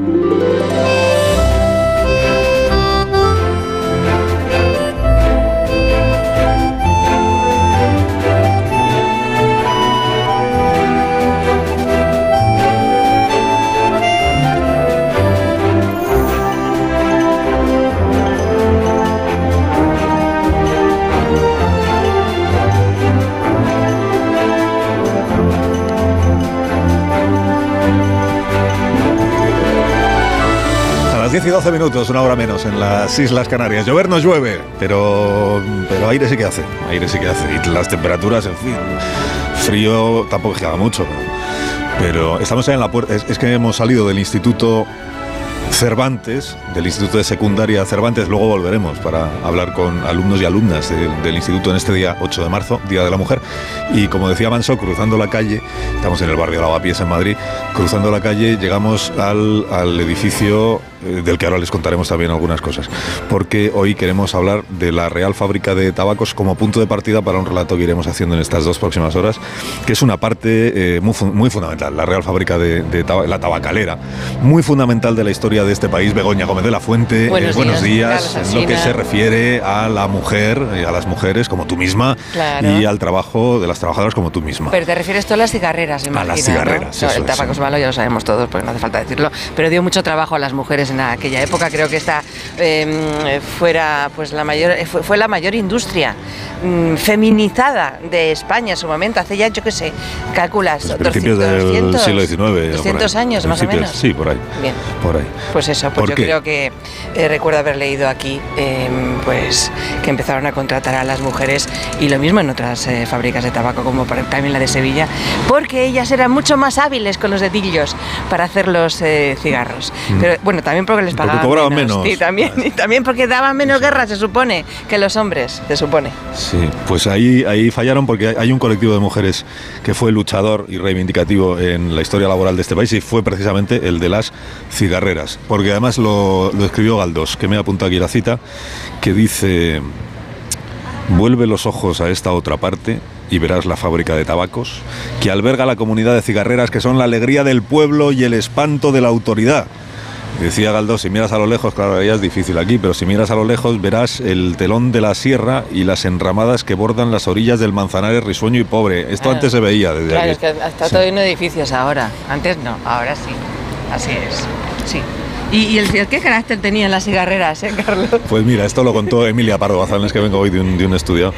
10 12 minutos, una hora menos en las Islas Canarias. Llover no llueve, pero, pero aire sí que hace, aire sí que hace. Y las temperaturas, en fin, frío tampoco es que haga mucho, pero, estamos en la puerta. es que hemos salido del instituto Cervantes, del Instituto de Secundaria Cervantes. Luego volveremos para hablar con alumnos y alumnas del instituto en este día 8 de marzo, Día de la Mujer. Y como decía Manso, cruzando la calle, estamos en el barrio de Lavapiés en Madrid, cruzando la calle llegamos al, al edificio eh, del que ahora les contaremos también algunas cosas, porque hoy queremos hablar de la Real Fábrica de Tabacos como punto de partida para un relato que iremos haciendo en estas dos próximas horas, que es una parte eh, muy, muy, fundamental, la Real Fábrica de, la tabacalera, muy fundamental de la historia de este país. Begoña Gómez de la Fuente, eh, buenos, días, en lo que se refiere a la mujer, a las mujeres como tú misma y al trabajo de las trabajadoras como tú misma. Pero te refieres tú a las cigarreras, A las cigarreras, El tabaco es malo, ya lo sabemos todos, porque no hace falta decirlo, pero dio mucho trabajo a las mujeres en aquella época. Creo que esta em, fuera pues la mayor fue, la mayor industria mm, feminizada de España en su momento. Hace ya yo qué sé, calculas. Pues principios del siglo XIX. 200 años más o menos. Sí, por ahí. Bien. Por ahí. Pues eso, pues yo creo que eh, recuerdo haber leído aquí em, pues que empezaron a contratar a las mujeres y lo mismo en otras eh, fábricas de tabaco como también la de Sevilla, porque ellas eran mucho más hábiles con los dedillos para hacer los eh, cigarros. Mm. Pero bueno, también porque les pagaban porque cobraban menos. Sí, también, y también porque daban menos guerra, se supone, que los hombres, se supone. Sí, pues ahí, ahí fallaron porque hay un colectivo de mujeres que fue luchador y reivindicativo en la historia laboral de este país y fue precisamente el de las cigarreras. Porque además lo, lo escribió Galdós, que me ha apuntado aquí la cita, que dice... Vuelve los ojos a esta otra parte y verás la fábrica de tabacos, que alberga la comunidad de cigarreras que son la alegría del pueblo y el espanto de la autoridad. Decía Galdós, si miras a lo lejos, claro, ya es difícil aquí, pero si miras a lo lejos verás el telón de la sierra y las enramadas que bordan las orillas del Manzanares risueño y pobre. Esto antes se veía desde claro, es que está todo de edificios ahora. Antes no, ahora sí. Así es. Sí. ¿Y, el, qué carácter tenían las cigarreras, eh, Carlos? Pues mira, esto lo contó Emilia Pardo Bazán, que vengo hoy de un, de un, estudio.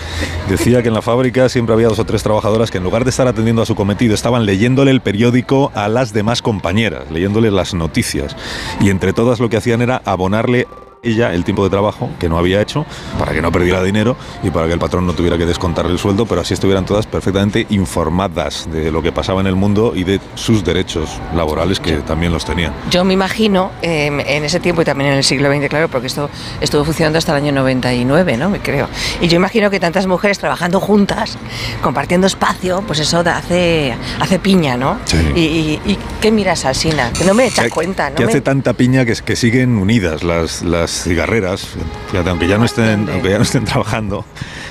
Decía que en la fábrica siempre había dos o tres trabajadoras que en lugar de estar atendiendo a su cometido estaban leyéndole el periódico a las demás compañeras, leyéndole las noticias. Y entre todas lo que hacían era abonarle ella el tiempo de trabajo que no había hecho para que no perdiera dinero y para que el patrón no tuviera que descontarle el sueldo, pero así estuvieran todas perfectamente informadas de lo que pasaba en el mundo y de sus derechos laborales que también los tenían. Yo me imagino em, en ese tiempo y también en el siglo XX, claro, porque esto estuvo funcionando hasta el año 99, ¿no? Me creo. Y yo imagino que tantas mujeres trabajando juntas, compartiendo espacio, pues eso hace, hace piña, ¿no? Sí. Y, qué miras, Alsina? Que no me echas cuenta, ¿no? Que hace tanta piña que, que siguen unidas las, las cigarreras, fíjate, aunque ya no estén, aunque ya no estén trabajando,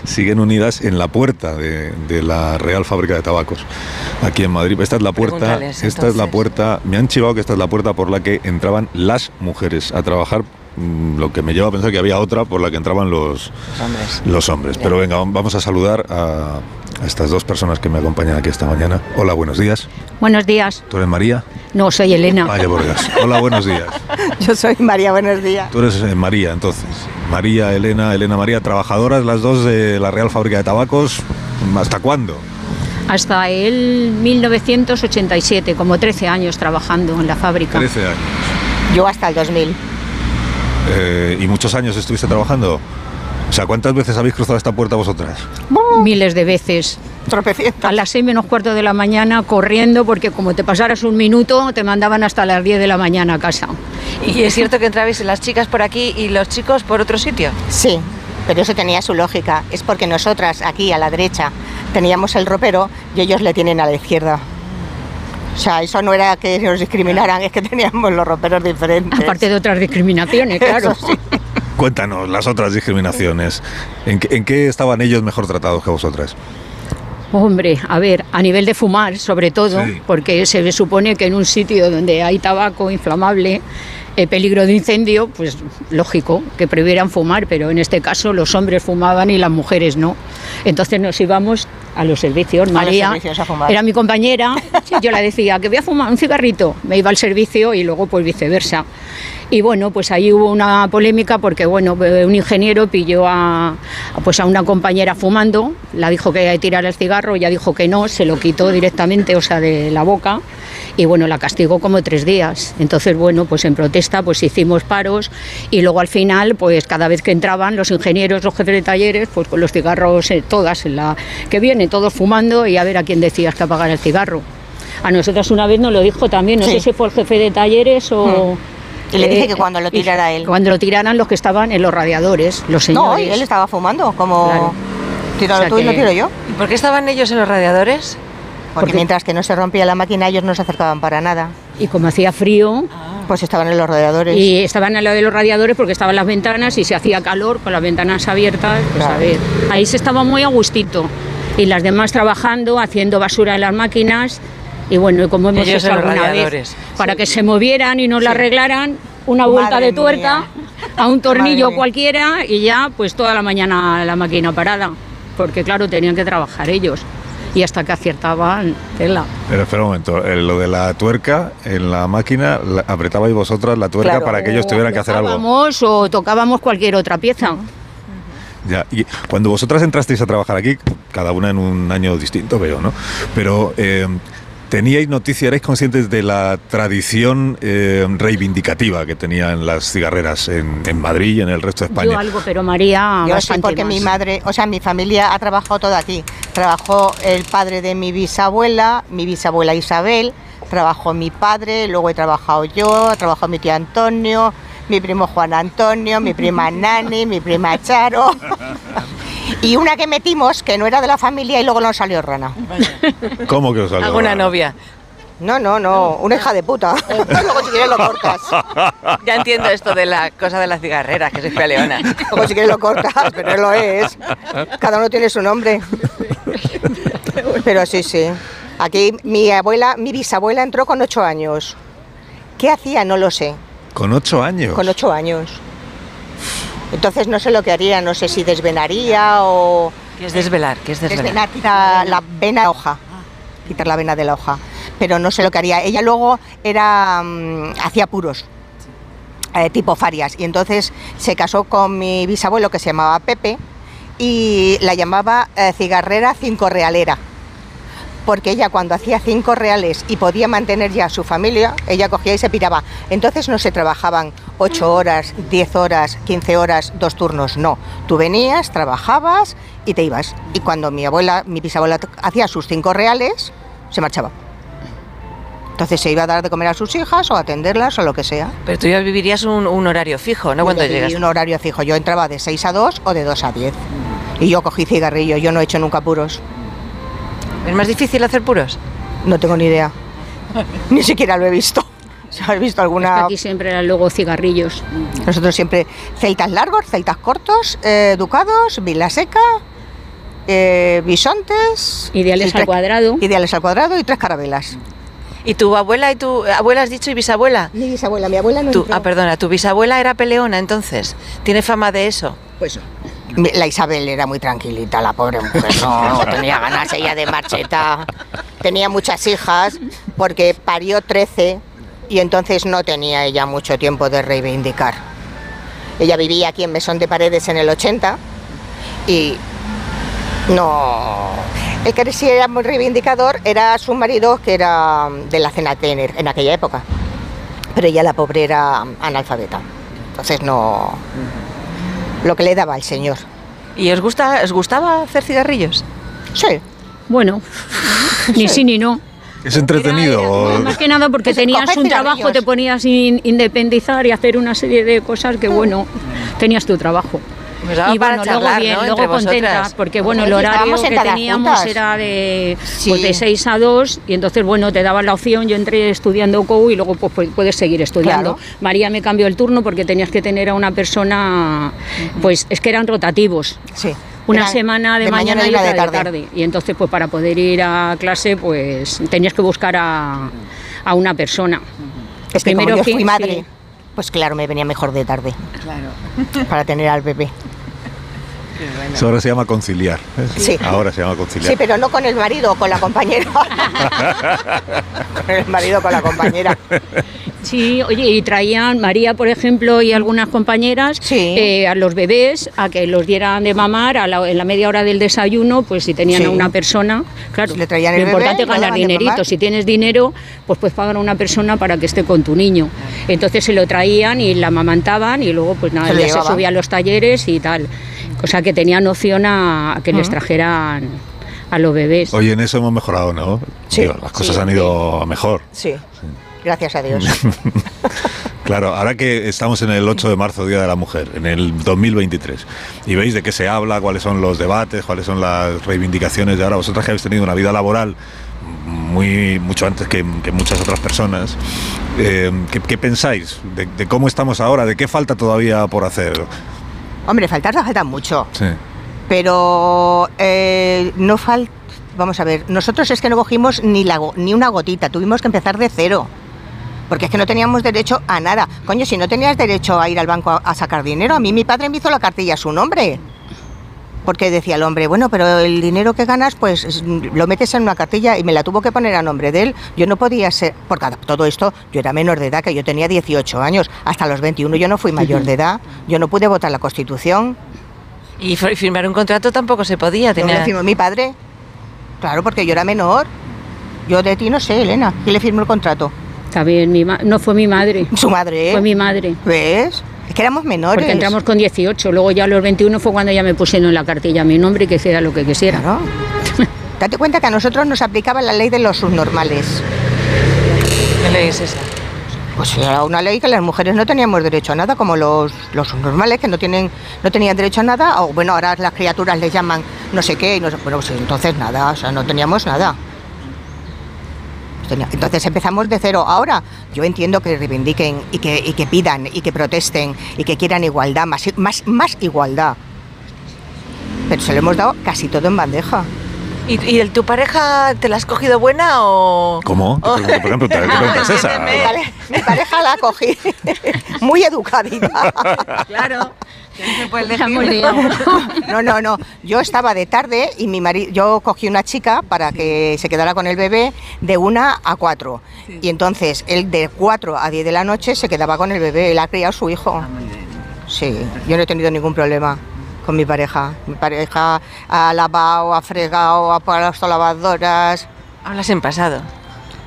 siguen unidas en la puerta de, la Real Fábrica de Tabacos, aquí en Madrid. Esta es la puerta, esta es la puerta, me han chivado que esta es la puerta por la que entraban las mujeres a trabajar lo que me lleva a pensar que había otra por la que entraban los, los hombres. Pero venga, vamos a saludar a, a estas dos personas que me acompañan aquí esta mañana. Hola, buenos días. Buenos días. ¿Tú eres María? No, soy Elena. Vaya Dios. Hola, buenos días. Yo soy María, buenos días. Tú eres eh, María, entonces. María, Elena, Elena María, trabajadoras las dos de la Real Fábrica de Tabacos. ¿Hasta cuándo? Hasta el 1987, como 13 años trabajando en la fábrica. 13 años. Yo hasta el 2000. Eh, ¿Y muchos años estuviste trabajando? O sea, ¿cuántas veces habéis cruzado esta puerta vosotras? Miles de veces. A las seis menos cuarto de la mañana corriendo porque como te pasaras un minuto te mandaban hasta las 10 de la mañana a casa. ¿Y es cierto que entrabais las chicas por aquí y los chicos por otro sitio? Sí, pero eso tenía su lógica. Es porque nosotras aquí a la derecha teníamos el ropero y ellos le tienen a la izquierda. O sea, eso no era que nos discriminaran, es que teníamos los roperos diferentes. Aparte de otras discriminaciones, claro. sí. Cuéntanos las otras discriminaciones. ¿En qué, estaban ellos mejor tratados que vosotras? Hombre, a ver, a nivel de fumar, sobre todo, porque se supone que en un sitio donde hay tabaco inflamable, el peligro de incendio, pues lógico que previeran fumar, pero en este caso los hombres fumaban y las mujeres no. Entonces nos íbamos a los servicios. María era mi compañera, yo la decía que voy a fumar un cigarrito, me iba al servicio y luego pues viceversa. Y bueno, pues ahí hubo una polémica porque bueno, un ingeniero pilló a, pues a una compañera fumando, la dijo que iba a tirar el cigarro, ella dijo que no, se lo quitó directamente, o sea, de la boca y bueno, la castigó como tres días. Entonces, bueno, pues en protesta pues hicimos paros y luego al final, pues cada vez que entraban los ingenieros, los jefes de talleres, pues con los cigarros eh, todas en la que vienen, todos fumando y a ver a quién decías que apagar el cigarro. A nosotras una vez nos lo dijo también, no sé si fue el jefe de talleres o... Hmm. Y le dije que cuando lo tirara él. Cuando lo tiraran los que estaban en los radiadores, los señores. No, él estaba fumando, como... Tíralo tú y lo tiro yo. ¿Y por qué estaban ellos en los radiadores? Porque, mientras que no se rompía la máquina, ellos no se acercaban para nada. Y como hacía frío, pues estaban en los radiadores. Y estaban al lado de los radiadores porque estaban las ventanas y se hacía calor con las ventanas abiertas. Pues a ver, ahí se estaba muy a gustito. Y las demás trabajando, haciendo basura en las máquinas y bueno, como hemos hecho alguna vez, para que se movieran y no la arreglaran, una vuelta de tuerca a un tornillo cualquiera y ya pues toda la mañana la máquina parada, porque claro, tenían que trabajar ellos y hasta que aciertaban tela. Pero espera un momento, eh, lo de la tuerca en la máquina, apretabais vosotras la tuerca para que ellos tuvieran que hacer algo. O tocábamos cualquier otra pieza. Ya, y cuando vosotras entrasteis a trabajar aquí, cada una en un año distinto, veo, ¿no? Pero eh, ¿Teníais noticia, erais conscientes de la tradición eh, reivindicativa que tenían las cigarreras en, Madrid y en el resto de España? Yo algo, pero María. Yo sí, porque mi madre, o sea, mi familia ha trabajado todo aquí. Trabajó el padre de mi bisabuela, mi bisabuela Isabel, trabajó mi padre, luego he trabajado yo, ha trabajado mi tío Antonio, mi primo Juan Antonio, mi prima Nani, mi prima Charo. Y una que metimos que no era de la familia y luego nos salió rana. ¿Cómo que os salió ¿Alguna novia? No, no, no, una hija de puta. Luego si quieres lo cortas. Ya entiendo esto de la cosa de las cigarreras, que soy fea leona. Luego si quieres lo cortas, pero no lo es. Cada uno tiene su nombre. Pero sí, sí. Aquí mi abuela, mi bisabuela entró con ocho años. ¿Qué hacía? No lo sé. ¿Con ocho años? Con ocho años. Entonces no sé lo que haría, no sé si desvenaría o... ¿Qué es desvelar? ¿Qué es desvelar? quitar la vena de la hoja, quitar la vena de la hoja, pero no sé lo que haría. Ella luego era mm, hacía puros, eh, tipo farias, y entonces se casó con mi bisabuelo que se llamaba Pepe y la llamaba eh, cigarrera cinco realera porque ella cuando hacía cinco reales y podía mantener ya a su familia, ella cogía y se piraba. Entonces no se trabajaban ocho horas, diez horas, quince horas, dos turnos, no. Tú venías, trabajabas y te ibas. Y cuando mi abuela, mi bisabuela hacía sus cinco reales, se marchaba. Entonces se iba a dar de comer a sus hijas o a atenderlas o lo que sea. Pero tú ya vivirías un, horario fijo, ¿no? Cuando llegas. un horario fijo. Yo entraba de 6 a 2 o de 2 a 10. Y yo cogí cigarrillo, yo no he hecho nunca puros. ¿Es más difícil hacer puros? No tengo ni idea. ni siquiera lo he visto. ¿Has visto alguna...? aquí siempre eran luego cigarrillos. Nosotros siempre celtas largos, celtas cortos, eh, ducados, vila seca, eh, bisontes... Ideales al cuadrado. Ideales al cuadrado y tres carabelas. ¿Y tu abuela y tu abuela has dicho y bisabuela? Mi bisabuela, mi abuela no Ah, perdona, ¿tu bisabuela era peleona entonces? ¿Tiene fama de eso? Pues la Isabel era muy tranquilita, la pobre mujer, no, tenía ganas ella de marcheta. Tenía muchas hijas porque parió 13 y entonces no tenía ella mucho tiempo de reivindicar. Ella vivía aquí en Mesón de Paredes en el 80 y no... El que sí era muy reivindicador era su marido, que era de la cena Tener en aquella época. Pero ella, la pobre, era analfabeta. Entonces no lo que le daba al señor. ¿Y os, gusta, os gustaba hacer cigarrillos? Sí. Bueno, ni sí ni no. ¿Es entretenido? más que nada porque tenías un trabajo, te ponías a independizar y hacer una serie de cosas que, bueno, tenías tu trabajo. Pues y bueno, luego bien, luego contenta, porque bueno, el horario que teníamos era de, pues, de 6 a 2 y entonces bueno, te daban la opción, yo entré estudiando COU y luego pues, pues, puedes seguir estudiando. María me cambió el turno porque tenías que tener a una persona, pues es que eran rotativos. Sí. Una semana de, mañana, y otra de tarde. Y entonces, pues para poder ir a clase, pues tenías que buscar a, a una persona. Es que Primero como yo que- fui madre, sí. Pues claro, me venía mejor de tarde Claro. para tener al bebé. Eso ahora se llama conciliar. ¿eh? Sí. Ahora se llama conciliar. Sí, pero no con el marido, con la compañera. con el marido, con la compañera. Sí, oye, y traían María, por ejemplo, y algunas compañeras Sí. eh, a los bebés a que los dieran de mamar a la- en la media hora del desayuno, pues si tenían Sí. a una persona, claro, Le traían lo el importante es ganar dinerito. Si tienes dinero, pues puedes pagar a una persona para que esté con tu niño. Entonces se lo traían y la amamantaban y luego pues nada, Se ya se subía a los talleres y tal. O sea que tenían opción a, a que les trajeran a los bebés. Oye, en eso hemos mejorado, ¿no? Sí. Digo, las cosas Sí. han ido a mejor. Sí, gracias a Dios. Claro, ahora que estamos en el 8 de marzo, Día de la Mujer, en el 2023, y veis de qué se habla, cuáles son los debates, cuáles son las reivindicaciones de ahora, vosotras que habéis tenido una vida laboral muy mucho antes que, que muchas otras personas, eh, ¿qué, qué pensáis de, de cómo estamos ahora? ¿De qué falta todavía por hacer? Hombre, faltar no falta mucho, Sí. pero eh, no falta... Vamos a ver, nosotros es que no cogimos ni, la, ni una gotita, tuvimos que empezar de cero. Porque es que no teníamos derecho a nada. Coño, si no tenías derecho a ir al banco a, a sacar dinero, a mí mi padre me hizo la cartilla a su nombre. Porque decía el hombre, bueno, pero el dinero que ganas, pues es- lo metes en una cartilla y me la tuvo que poner a nombre de él. Yo no podía ser, porque todo esto yo era menor de edad, que yo tenía 18 años. Hasta los 21 yo no fui mayor de edad. Yo no pude votar la Constitución. Y fir- firmar un contrato tampoco se podía. ¿No Tenía... le firmó mi padre? Claro, porque yo era menor. Yo de ti no sé, Elena. ¿Quién le firmó el contrato? Está bien, mi ma- no fue mi madre, Su madre. ¿eh? fue mi madre. ¿Ves? Es que éramos menores. Porque entramos con 18, luego ya a los 21 fue cuando ya me pusieron en la cartilla mi nombre y que hiciera lo que quisiera. Claro. Date cuenta que a nosotros nos aplicaba la ley de los subnormales. ¿Qué ley es esa? Pues era una ley que las mujeres no teníamos derecho a nada, como los, los subnormales que no tienen no tenían derecho a nada, o bueno, ahora las criaturas les llaman no sé qué, y no bueno, pues entonces nada, o sea, no teníamos nada. Tenía- Entonces empezamos de cero. Ahora yo entiendo que reivindiquen y que, y que pidan y que protesten y que quieran igualdad, más, i- más, más igualdad. Pero se lo hemos dado casi todo en bandeja. ¿Y, y el- tu pareja te la has cogido buena o...? ¿Cómo? Oh. ¿Qué pregunta, qué pregunta es esa? Mi pareja la cogí muy educadita. Claro. No se puede. No, no, no. Yo estaba de tarde y mi marido, yo cogí una chica para que se quedara con el bebé de una a cuatro. Y entonces él de cuatro a diez de la noche se quedaba con el bebé. Él ha criado su hijo. Sí, yo no he tenido ningún problema con mi pareja. Mi pareja ha lavado, ha fregado, ha puesto lavadoras. Hablas en pasado.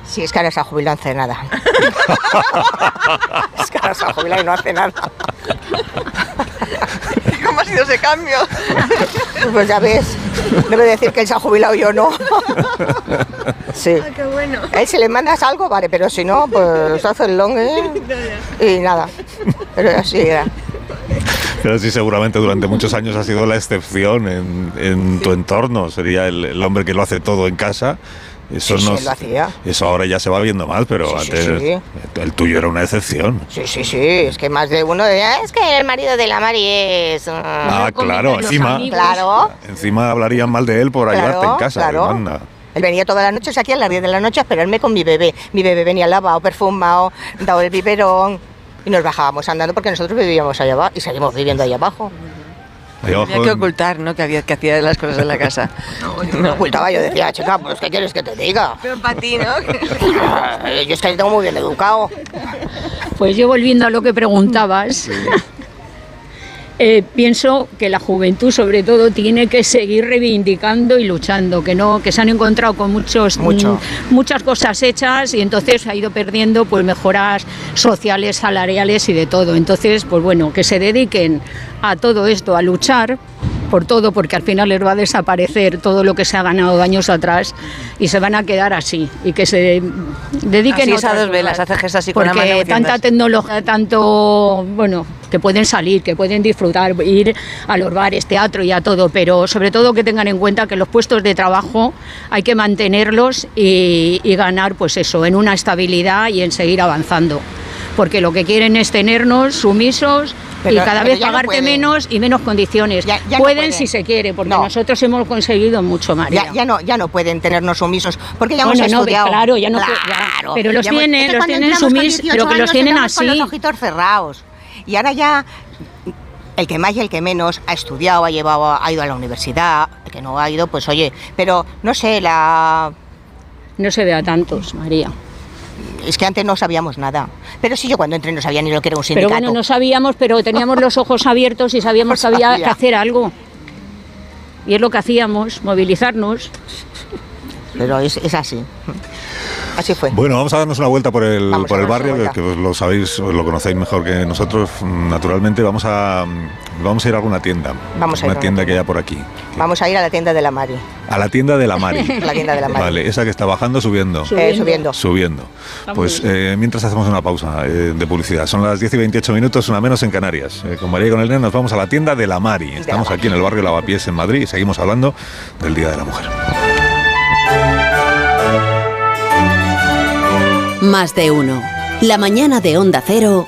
Sí, es que ahora se ha jubilado, no hace nada. es que ahora se ha jubilado y no hace nada. ¿Cómo ha sido ese cambio? Pues ya ves, debe decir que él se ha jubilado y yo no. Sí. qué bueno. A él si le mandas algo, vale, pero si no, pues hace el long ¿eh? y nada. Pero así era. Pero sí, seguramente durante muchos años ha sido la excepción en, en tu entorno. Sería el, el hombre que lo hace todo en casa. Eso, Sí, sí, no- lo hacía. eso ahora ya se va viendo mal, pero Sí, sí, antes sí. el tuyo era una excepción. Sí, sí, sí, es que más de uno de "Ah, es que el marido de la Mari es... ah". Ah, claro, encima. Claro, encima hablarían mal de él por Claro, ayudarte en casa. claro. Él venía todas las noches aquí a las 10 de la noche a esperarme con mi bebé. Mi bebé venía lavado, perfumado, dado el biberón y nos bajábamos andando porque nosotros vivíamos allá abajo y seguimos viviendo allá abajo. Tenía que ocultar, ¿no? Que, había, que hacía las cosas en la casa. Me ocultaba, yo decía, chica, pues ¿qué quieres que te diga? Pero para ti, ¿no? Yo es que tengo muy bien educado. Pues yo volviendo a lo que preguntabas, eh, pienso que la juventud sobre todo tiene que seguir reivindicando y luchando, que no, que se han encontrado con muchos Mucho. mm, muchas cosas hechas y entonces ha ido perdiendo pues mejoras sociales, salariales y de todo. Entonces, pues bueno, que se dediquen a todo esto, a luchar por todo, porque al final les va a desaparecer todo lo que se ha ganado años atrás y se van a quedar así y que se dediquen Así a dos velas, cosas. hace gestos así con la Porque metiéndose. tanta tecnología, tanto, bueno, que pueden salir, que pueden disfrutar, ir a los bares, teatro y a todo, pero sobre todo que tengan en cuenta que los puestos de trabajo hay que mantenerlos y, y ganar, pues eso, en una estabilidad y en seguir avanzando. Porque lo que quieren es tenernos sumisos y cada vez pagarte menos y menos condiciones. pueden, si se quiere, porque nosotros hemos conseguido mucho, María. Ya, no, ya no pueden tenernos sumisos, porque ya hemos estudiado. claro, ya no claro, pero los tienen, los tienen sumisos, pero que los tienen así. Con los ojitos cerrados. Y ahora ya el que más y el que menos ha estudiado, ha llevado, ha ido a la universidad, el que no ha ido, pues oye, pero no sé, la... No se ve a tantos, María. Es que antes no sabíamos nada. Pero sí, yo cuando entré no sabía ni lo que era un sindicato. Pero bueno, no sabíamos, pero teníamos los ojos abiertos y sabíamos que había que hacer algo. Y es lo que hacíamos, movilizarnos. Pero es, es así. Así fue. Bueno, vamos a darnos una vuelta por el, por el barrio, que, lo sabéis, lo conocéis mejor que nosotros. Naturalmente, vamos a, vamos a ir a alguna tienda. Vamos a una tienda que haya por aquí. Vamos a ir a la tienda de la Mari. A la tienda de la Mari. la tienda de la Mari. Vale, esa que está bajando, subiendo. Eh, subiendo. Subiendo. Pues eh, mientras hacemos una pausa eh, de publicidad. Son las 10 y 28 minutos, una menos en Canarias. con María y con el Neno nos vamos a la tienda de la Mari. Estamos aquí en el barrio Lavapiés, en Madrid, y seguimos hablando del Día de la Mujer. Más de uno. La mañana de Onda Cero.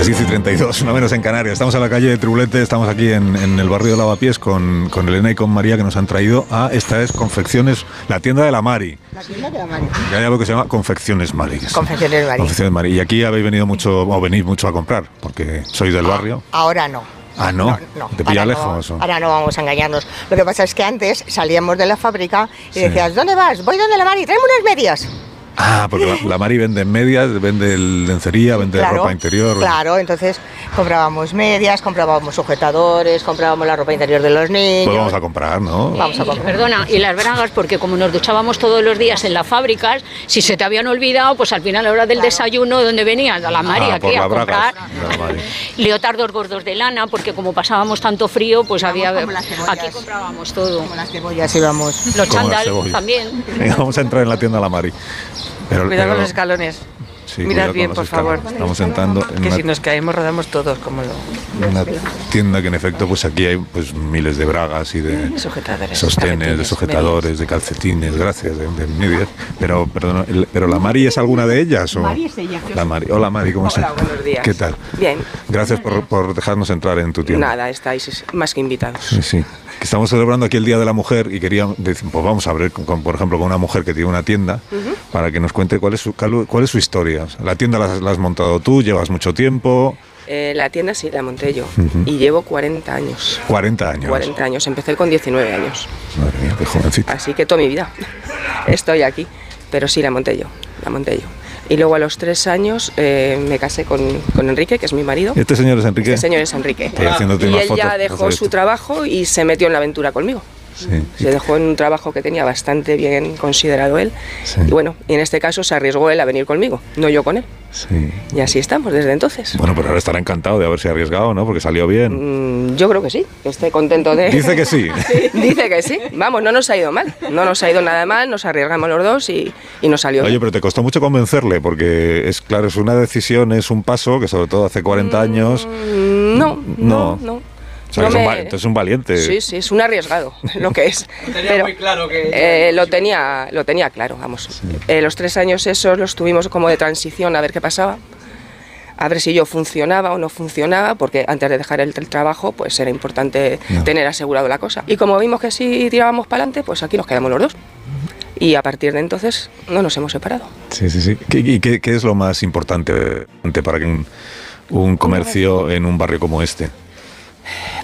Las 10 y 32, una menos en Canarias. Estamos en la calle de Tribulete, estamos aquí en, el barrio de Lavapiés con, con, Elena y con María que nos han traído a esta es Confecciones, la tienda de la Mari. La tienda de la Mari. Ya hay algo que se llama Confecciones Mari. Confecciones Mari. Confecciones Mari. Y aquí habéis venido mucho, o venís mucho a comprar, porque sois del barrio. Ahora no. Ah, no. no, ¿Te pilla lejos? ahora no vamos a engañarnos. Lo que pasa es que antes salíamos de la fábrica y decías, ¿dónde vas? Voy donde la Mari, tráeme unas medias. Ah, porque la, Mari vende medias, vende lencería, vende ropa interior. Claro, entonces comprábamos medias, comprábamos sujetadores, comprábamos la ropa interior de los niños. Pues vamos a comprar, ¿no? Vamos a comprar. Perdona, y las bragas, porque como nos duchábamos todos los días en las fábricas, si se te habían olvidado, pues al final a la hora del desayuno, ¿dónde venías? A la Mari, ah, aquí a comprar. Leotardos gordos de lana, porque como pasábamos tanto frío, pues había. Aquí comprábamos todo. Como las cebollas íbamos. Los chándal también. vamos a entrar en la tienda de la Mari. Cuidado con los escalones. Mirad bien, por favor. Estamos sentando en que si nos caemos rodamos todos como lo... Una tienda que en efecto pues aquí hay pues miles de bragas y de sujetadores, sostenes, de sujetadores, de calcetines, gracias, de, medias. Pero perdón, pero la Mari es alguna de ellas o Mari es ella. La Mari. Hola Mari, ¿cómo estás? buenos días. ¿Qué tal? Bien. Gracias por, por dejarnos entrar en tu tienda. Nada, estáis más que invitados. Sí, sí. Estamos celebrando aquí el Día de la Mujer y quería decir, pues vamos a ver, con, por ejemplo, con una mujer que tiene una tienda, para que nos cuente cuál es su, cuál es su historia. La tienda la, has montado tú, llevas mucho tiempo. Eh, la tienda sí la monté yo y llevo 40 años. 40 años. 40 años, empecé con 19 años. Madre mía, qué jovencita. Así que toda mi vida estoy aquí, pero sí la monté yo, la monté yo. Y luego a los tres años eh, me casé con, con, Enrique, que es mi marido. ¿Este señor es Enrique? Este señor es Enrique. y él ya dejó su trabajo y se metió en la aventura conmigo. Se dejó en un trabajo que tenía bastante bien considerado él. Y bueno, y en este caso se arriesgó él a venir conmigo, no yo con él. Y así estamos desde entonces. Bueno, pues ahora estará encantado de haberse arriesgado, ¿no? Porque salió bien. Mm, yo creo que sí, que esté contento de... Dice que sí. Dice que sí. Vamos, no nos ha ido mal. No nos ha ido nada mal, nos arriesgamos los dos y, y nos salió Oye, pero te costó mucho convencerle, porque es claro, es una decisión, es un paso que sobre todo hace 40 mm, años... no, no. no. O un, valiente. Sí, sí, es un arriesgado lo que es. Lo tenía muy claro que... Eh, lo, tenía, lo tenía claro, vamos. Eh, los tres años esos los tuvimos como de transición a ver qué pasaba. A ver si yo funcionaba o no funcionaba, porque antes de dejar el, trabajo, pues era importante tener asegurado la cosa. Y como vimos que sí tirábamos para adelante, pues aquí nos quedamos los dos. Y a partir de entonces no nos hemos separado. Sí, sí, sí. ¿Y qué, qué, es lo más importante para que un, un comercio en un barrio como este?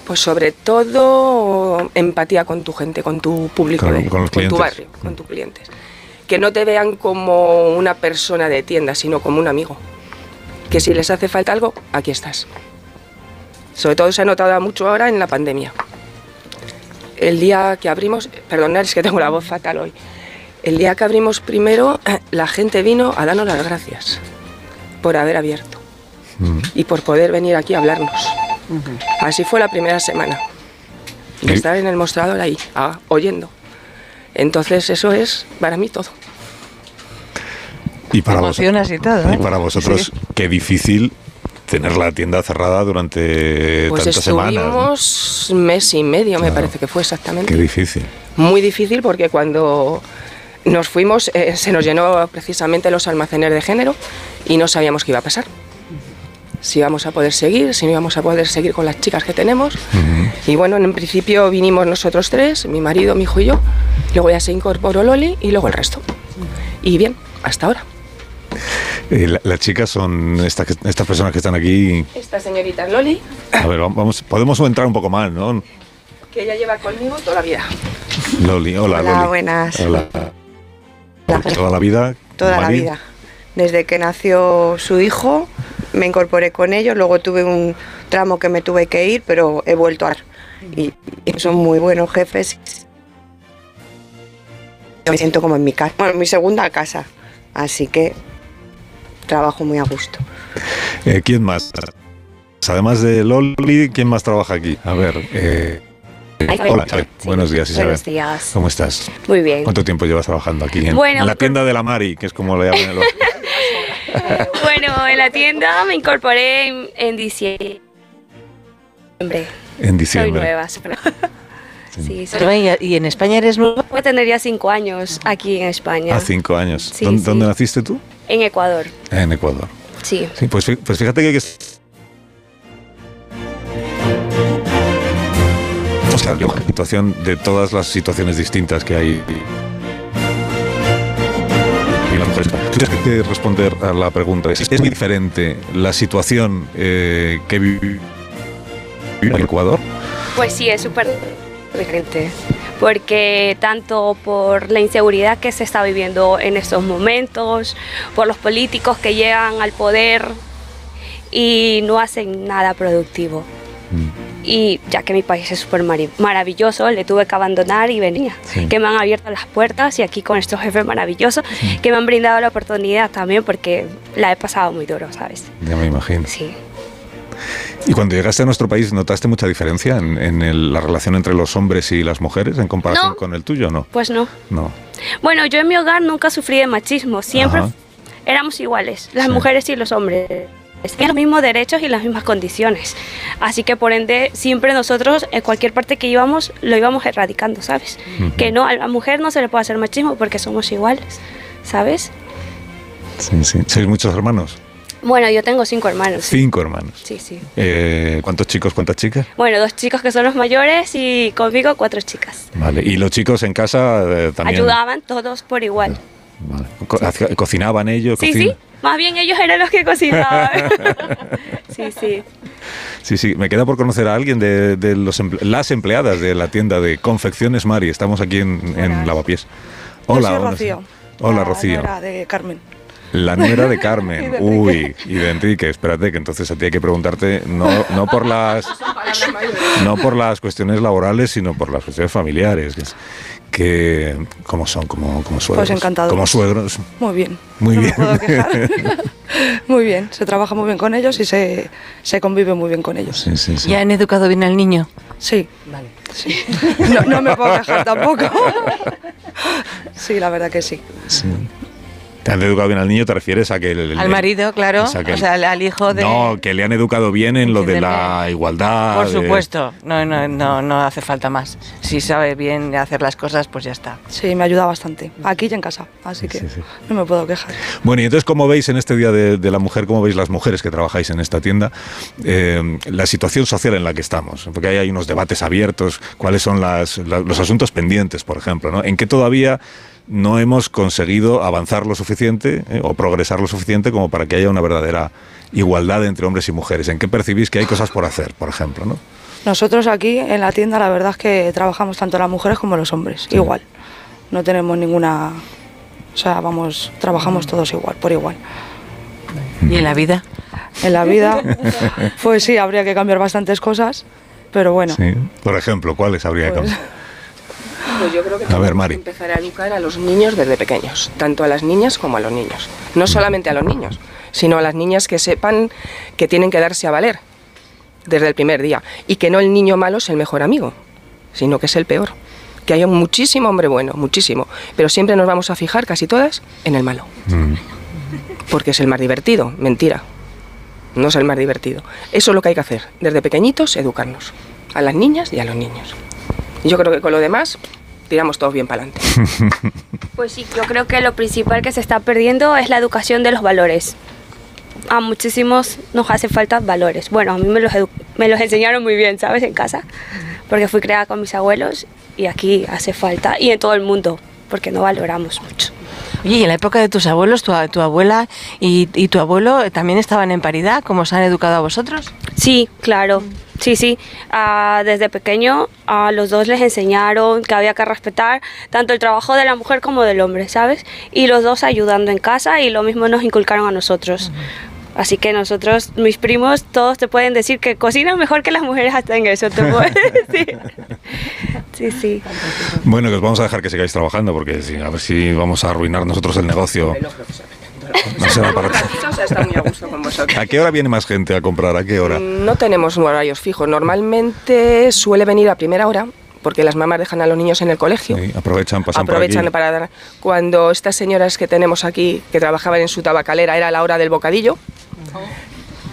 Pues sobre todo empatía con tu gente, con tu público, con, tu barrio, con tus clientes. Que no te vean como una persona de tienda, sino como un amigo. Que si les hace falta algo, aquí estás. Sobre todo se ha notado mucho ahora en la pandemia. El día que abrimos, perdonad, es que tengo la voz fatal hoy. El día que abrimos primero, la gente vino a darnos las gracias por haber abierto mm. y por poder venir aquí a hablarnos. Así fue la primera semana. De estar en el mostrador ahí, ah, oyendo. Entonces eso es para mí todo. Y para, vos, y todo. y ¿eh? para vosotros, Sí. qué difícil tener la tienda cerrada durante Pues tantas semanas. ¿no? estuvimos mes y medio, me parece que fue exactamente. Qué difícil. Muy difícil porque cuando nos fuimos eh, se nos llenó precisamente los almacenes de género y no sabíamos qué iba a pasar. Si íbamos a poder seguir, si no íbamos a poder seguir con las chicas que tenemos. Y bueno, en principio vinimos nosotros tres, mi marido, mi hijo y yo. Luego ya se incorporó Loli y luego el resto. Y bien, hasta ahora. Eh, la- las chicas son estas, que- estas personas que están aquí. Esta señorita Loli, A ver, vamos, podemos entrar un poco más, ¿no? que ella lleva conmigo toda la vida. Loli, hola, Hola, Loli. buenas. Hola. Toda la vida. Toda la vida. Desde que nació su hijo, me incorporé con ellos. Luego tuve un tramo que me tuve que ir, pero he vuelto a. Y, y son muy buenos jefes. Yo me siento como en mi casa, bueno, en mi segunda casa. Así que trabajo muy a gusto. Eh, ¿Quién más? Además de Loli, ¿quién más trabaja aquí? A ver. eh, hola, Isabel. Sí. Buenos días, Isabel. Buenos días. ¿Cómo estás? Muy bien. ¿Cuánto tiempo llevas trabajando aquí? En, Bueno, en la tienda de la Mari, que es como le llaman. los- Bueno, en la tienda me incorporé en, en diciembre. en Soy diciembre. nueva. soy- Sí, soy- Pero, ¿y- ¿Y en España eres nueva? Voy a tener ya cinco años aquí en España. Hace cinco años. Sí, ¿Dónde, sí. dónde naciste tú? En Ecuador. En Ecuador. Sí. Sí, pues, pues fíjate que... O sea, la situación de todas las situaciones distintas que hay. Y las mujeres. Tú tienes que responder a la pregunta. ¿Es, es muy diferente la situación eh, que vive en Ecuador? Pues sí, es súper diferente. Porque tanto por la inseguridad que se está viviendo en estos momentos, por los políticos que llegan al poder y no hacen nada productivo. Y ya que mi país es súper maravilloso, le tuve que abandonar y venía. Sí. Que me han abierto las puertas y aquí con estos jefes maravillosos que me han brindado la oportunidad también porque la he pasado muy duro, ¿sabes? Ya me imagino. Sí. ¿Y cuando llegaste a nuestro país notaste mucha diferencia en, en el- la relación entre los hombres y las mujeres en comparación No. con el tuyo? No. Pues no. No. Bueno, yo en mi hogar nunca sufrí de machismo, siempre Ajá. éramos iguales, las Sí. mujeres y los hombres. Tenían los mismos derechos y las mismas condiciones. Así que por ende, siempre nosotros, en cualquier parte que íbamos, lo íbamos erradicando, ¿sabes? Ujú. Que no, a la mujer no se le puede hacer machismo porque somos iguales, ¿sabes? Sí, sí. ¿Sois muchos hermanos? Bueno, yo tengo cinco hermanos. sí. Cinco hermanos. Sí, sí. Eh, ¿Cuántos chicos, cuántas chicas? Bueno, dos chicos que son los mayores y conmigo cuatro chicas. Vale. ¿Y los chicos en casa eh, también? Ayudaban todos por igual. Vale. Co- hacía- ¿Cocinaban ellos? Sí, sí. Más bien ellos eran los que cocinaban. sí, sí. Sí, sí. Me queda por conocer a alguien de, de los emple- las empleadas de la tienda de Confecciones Mari. Estamos aquí en, en Lavapiés. Hola, Yo soy hola. Rocío. Hola, la Rocío. nuera de Carmen. La nuera de Y Carmen. de Uy, y de Enrique. Espérate, que entonces a ti hay que preguntarte no, no por las no por las cuestiones laborales, sino por las cuestiones familiares. Que, es- que ¿cómo son? Como, como suegros. Pues encantados. Como suegros. Muy bien. Muy no bien. Me puedo quejar. muy bien. Se trabaja muy bien con ellos y se, se convive muy bien con ellos. Sí, sí, sí. ¿Ya han educado bien al niño? Sí. Sí. No, no me puedo quejar tampoco. sí, la verdad que sí. Sí. ¿Te han educado bien al niño? ¿Te refieres a que el, el- Al marido, claro. o sea, que o el- sea, al, hijo de... No, que le han educado bien en lo de la igualdad. Por de- supuesto, no, no, no, no hace falta más. Si sabe bien hacer las cosas, pues ya está. Sí, me ayuda bastante. Aquí y en casa. Así que Sí, sí. no me puedo quejar. Bueno, y entonces, ¿cómo veis en este Día de, de la Mujer, cómo veis las mujeres que trabajáis en esta tienda, eh, la situación social en la que estamos? Porque ahí hay unos debates abiertos, cuáles son las- la- los asuntos pendientes, por ejemplo, ¿no? En qué todavía no hemos conseguido avanzar lo suficiente eh, o progresar lo suficiente como para que haya una verdadera igualdad entre hombres y mujeres. ¿En qué percibís que hay cosas por hacer, por ejemplo, no? Nosotros aquí en la tienda la verdad es que trabajamos tanto las mujeres como los hombres, igual. No tenemos ninguna... O sea, vamos, trabajamos todos igual, por igual. ¿Y en la vida? En la vida, pues sí, habría que cambiar bastantes cosas, pero bueno. Sí. Por ejemplo, ¿cuáles habría que Pues- cambiar? Pues yo creo que A ver, Mari. que empezar a educar a los niños desde pequeños, tanto a las niñas como a los niños. No solamente a los niños, sino a las niñas que sepan que tienen que darse a valer desde el primer día y que no el niño malo es el mejor amigo, sino que es el peor. Que haya muchísimo hombre bueno, muchísimo, pero siempre nos vamos a fijar casi todas en el malo. Mm. porque es el más divertido. Mentira. No es el más divertido. Eso es lo que hay que hacer. Desde pequeñitos, educarnos. A las niñas y a los niños. Y yo creo que con lo demás tiramos todos bien para adelante. Pues sí, yo creo que lo principal que se está perdiendo es la educación de los valores. A muchísimos nos hace falta valores. Bueno, a mí me los, me los enseñaron muy bien, ¿sabes? En casa, porque fui criada con mis abuelos y aquí hace falta, y en todo el mundo, porque no valoramos mucho. Oye, y en la época de tus abuelos, tu, tu abuela y, y tu abuelo eh, también estaban en paridad, como os han educado a vosotros. Sí, claro. Sí, sí. Ah, desde pequeño a los dos les enseñaron que había que respetar tanto el trabajo de la mujer como del hombre, ¿sabes? Y los dos ayudando en casa y lo mismo nos inculcaron a nosotros. Así que nosotros, mis primos, todos te pueden decir que cocinan mejor que las mujeres hasta en eso, te puedo decir. Sí, sí. Bueno, que os vamos a dejar que sigáis trabajando porque a ver si vamos a arruinar nosotros el negocio. No se va para está muy a gusto con vosotros. ¿A qué hora viene más gente a comprar? ¿A qué hora? No tenemos horarios fijos. Normalmente suele venir a primera hora, porque las mamás dejan a los niños en el colegio. Sí, aprovechan, pasan Aprovechan para dar. Cuando estas señoras que tenemos aquí, que trabajaban en su tabacalera, era la hora del bocadillo,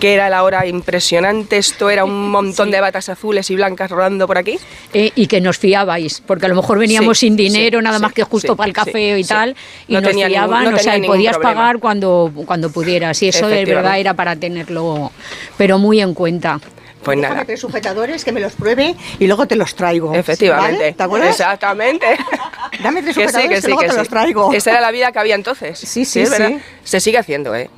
que era la hora impresionante, esto era un montón de batas azules y blancas rodando por aquí. Eh, y que nos fiabais, porque a lo mejor veníamos Sí, sin dinero, sí, nada más sí, que justo sí, para el café sí, y sí. tal, y No nos tenía ningún- fiaban, no o sea, podías problema. pagar cuando, cuando pudieras, y eso de verdad era para tenerlo, pero muy en cuenta. Pues Déjame nada. tres sujetadores que me los pruebe y luego te los traigo. Efectivamente. ¿Vale? ¿Te acuerdas? Exactamente. Dame tres Que sí, sujetadores que que, sí, luego que te sí. los traigo. Esa era la vida que había entonces. Sí, sí, es verdad. sí. Se sigue haciendo, ¿eh?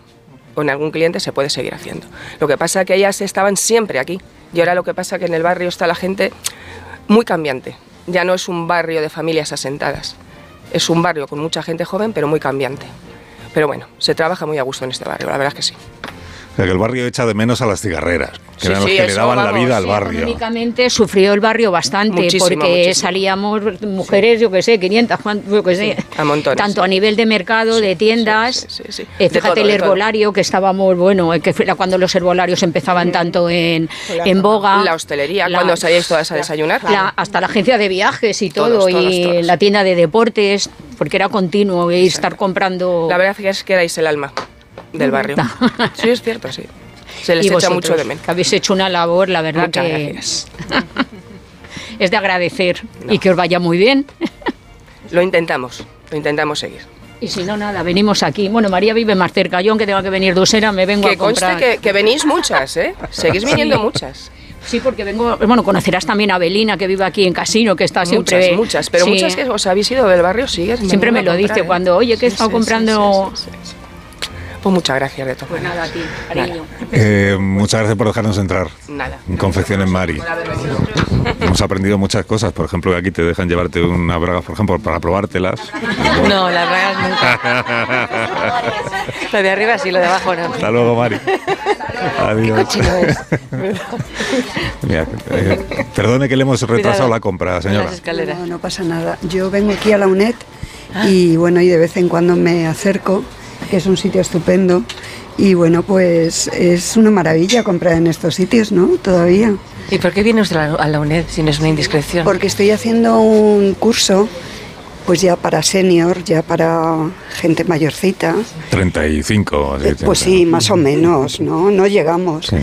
Con algún cliente se puede seguir haciendo. Lo que pasa es que ellas estaban siempre aquí. Y ahora lo que pasa es que en el barrio está la gente muy cambiante. Ya no es un barrio de familias asentadas. Es un barrio con mucha gente joven, pero muy cambiante. Pero bueno, se trabaja muy a gusto en este barrio, la verdad es que sí. O sea, que el barrio echa de menos a las cigarreras, que Sí, eran los sí, que le daban la vida al sí, barrio. Económicamente sufrió el barrio bastante, Muchísimo, porque muchísimo. salíamos mujeres, yo que sé, 500, cuan- yo que sé, A montones. tanto a nivel de mercado, de tiendas, sí, sí. eh, De fíjate todo, el herbolario, que estábamos, bueno, que era cuando los herbolarios empezaban tanto en, en boga. La hostelería, La- cuando salíais todas a desayunar. La- hasta la agencia de viajes y todo, Todos, todos, y todos. la tienda de deportes, porque era continuo ir estar comprando. La verdad es que erais el alma del barrio. Sí, es cierto, sí. Se les y echa mucho de menos. que habéis hecho una labor, la verdad Muchas que gracias. es de agradecer y que os vaya muy bien. Lo intentamos, lo intentamos seguir. Y si no, nada, venimos aquí. Bueno, María vive más cerca. Yo, aunque tenga que venir de Usera, me vengo Que a comprar. conste que, que venís muchas, ¿eh? Seguís viniendo Sí. muchas. Sí, porque vengo. Bueno, conocerás también a Belina, que vive aquí en Casino, que está siempre. Muchas, muchas. Pero Sí. muchas que os habéis ido del barrio sigues. Siempre me lo dice ¿eh? cuando, oye, que he Sí, estado comprando. Pues muchas gracias de todo. Pues nada, a ti, cariño. Eh, muchas gracias por dejarnos entrar. Nada. En Confección en Mari. Hemos aprendido muchas cosas. Por ejemplo, que aquí te dejan llevarte una braga, por ejemplo, para probártelas. No, las bragas nunca. lo de arriba sí, lo de abajo no. Hasta luego, Mari. Adiós. Mira, eh, perdone que le hemos retrasado la compra, señora. No, no pasa nada. Yo vengo aquí a la UNED y bueno, y de vez en cuando me acerco, que es un sitio estupendo. Y bueno, pues es una maravilla comprar en estos sitios, ¿no? Todavía. ¿Y por qué viene usted a la- UNED si no es una indiscreción? Porque estoy haciendo un curso, pues ya para senior, ya para gente mayorcita. 35. sí, Pues sí, más o menos, ¿no? No llegamos. Sí.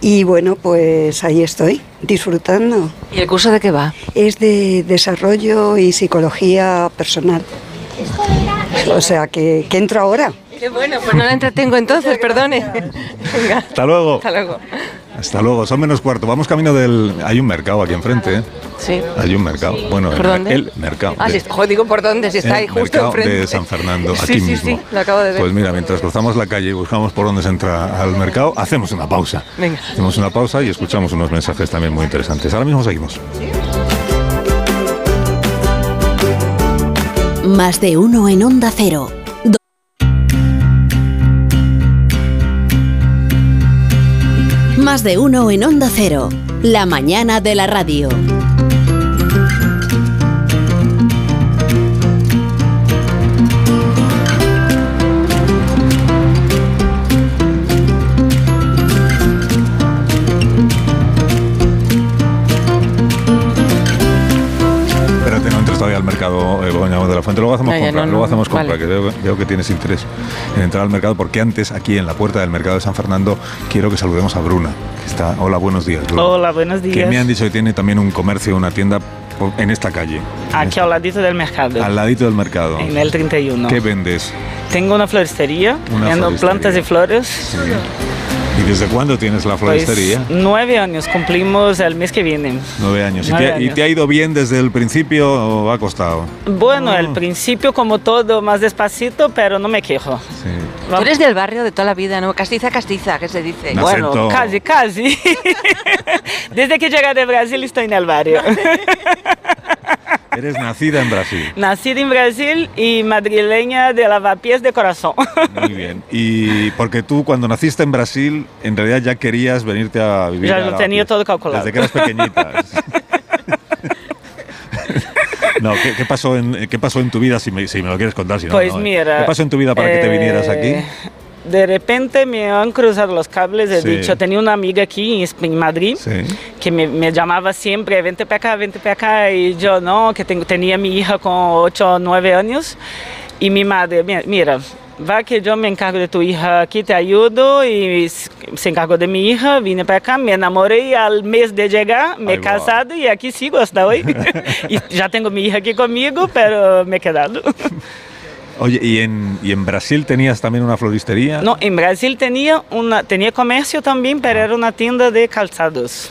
Y bueno, pues ahí estoy, disfrutando. ¿Y el curso de qué va? Es de desarrollo y psicología personal. O sea, que, que entro ahora. Qué bueno, pues no la entretengo entonces, perdone. Venga. Hasta luego. Hasta luego. Hasta luego. Son menos cuarto. Vamos camino del. Hay un mercado aquí enfrente. ¿eh? Sí. Hay un mercado. Bueno, ¿Por el, dónde? el mercado. Ah, de- sí, joder, digo por dónde, si está ahí justo mercado enfrente. de San Fernando, Sí, aquí sí, mismo. sí, lo acabo de ver. Pues mira, mientras cruzamos la calle y buscamos por dónde se entra al mercado, hacemos una pausa. Venga. Hacemos una pausa y escuchamos unos mensajes también muy interesantes. Ahora mismo seguimos. Más de uno en Onda Cero. Más de uno en Onda Cero. La mañana de la radio. Al mercado de la Fuente. Luego hacemos No, compra. no, no. Luego hacemos compra. Vale. Porque veo, veo, que tienes interés en entrar al mercado, porque antes, aquí en la puerta del mercado de San Fernando, quiero que saludemos a Bruna. Que está, hola, buenos días. Bruna, hola, buenos días. Que me han dicho que tiene también un comercio, una tienda en esta calle. Aquí al ladito del mercado. Al ladito del mercado. En el 31. ¿Qué vendes? Tengo una floristería, vendo plantas y flores. Sí. ¿Y desde cuándo tienes la floristería? Pues, nueve años, cumplimos el mes que viene. Nueve años. Nueve ¿Y, te, años. ¿Y, te, ha ido bien desde el principio o ha costado? Bueno, el principio como todo, más despacito, pero no me quejo. Sí. Tú eres del barrio de toda la vida, ¿no? Castiza, castiza, ¿qué se dice? Bueno, acento... casi, casi. desde que llegué de Brasil estoy en el barrio. Eres nacida en Brasil. Nacida en Brasil y madrileña de lavapiés de corazón. Muy bien. Y porque tú cuando naciste en Brasil, en realidad ya querías venirte a vivir Ya lo tenía todo calculado. Desde que eras pequeñita. No, ¿qué, ¿qué, pasó en, ¿qué pasó en tu vida si me, si me lo quieres contar? Si no, pues no, mira... ¿Qué pasó en tu vida para eh, que te vinieras aquí? De repente me han cruzado los cables. He sí. dicho, tenía una amiga aquí en Madrid sí. que me, me, llamaba siempre, vente para acá, vente para acá. Y yo no, que tengo, tenía mi hija con 8 o 9 años. Y mi madre, mira, va que yo me encargo de tu hija aquí, te ayudo. Y se encargó de mi hija, vine para acá, me enamoré y al mes de llegar me he casado y aquí sigo hasta hoy. y ya tengo mi hija aquí conmigo, pero me he quedado. Oye, ¿y en, ¿y en Brasil tenías también una floristería? No, en Brasil tenía, una, tenía comercio también, pero era una tienda de calzados.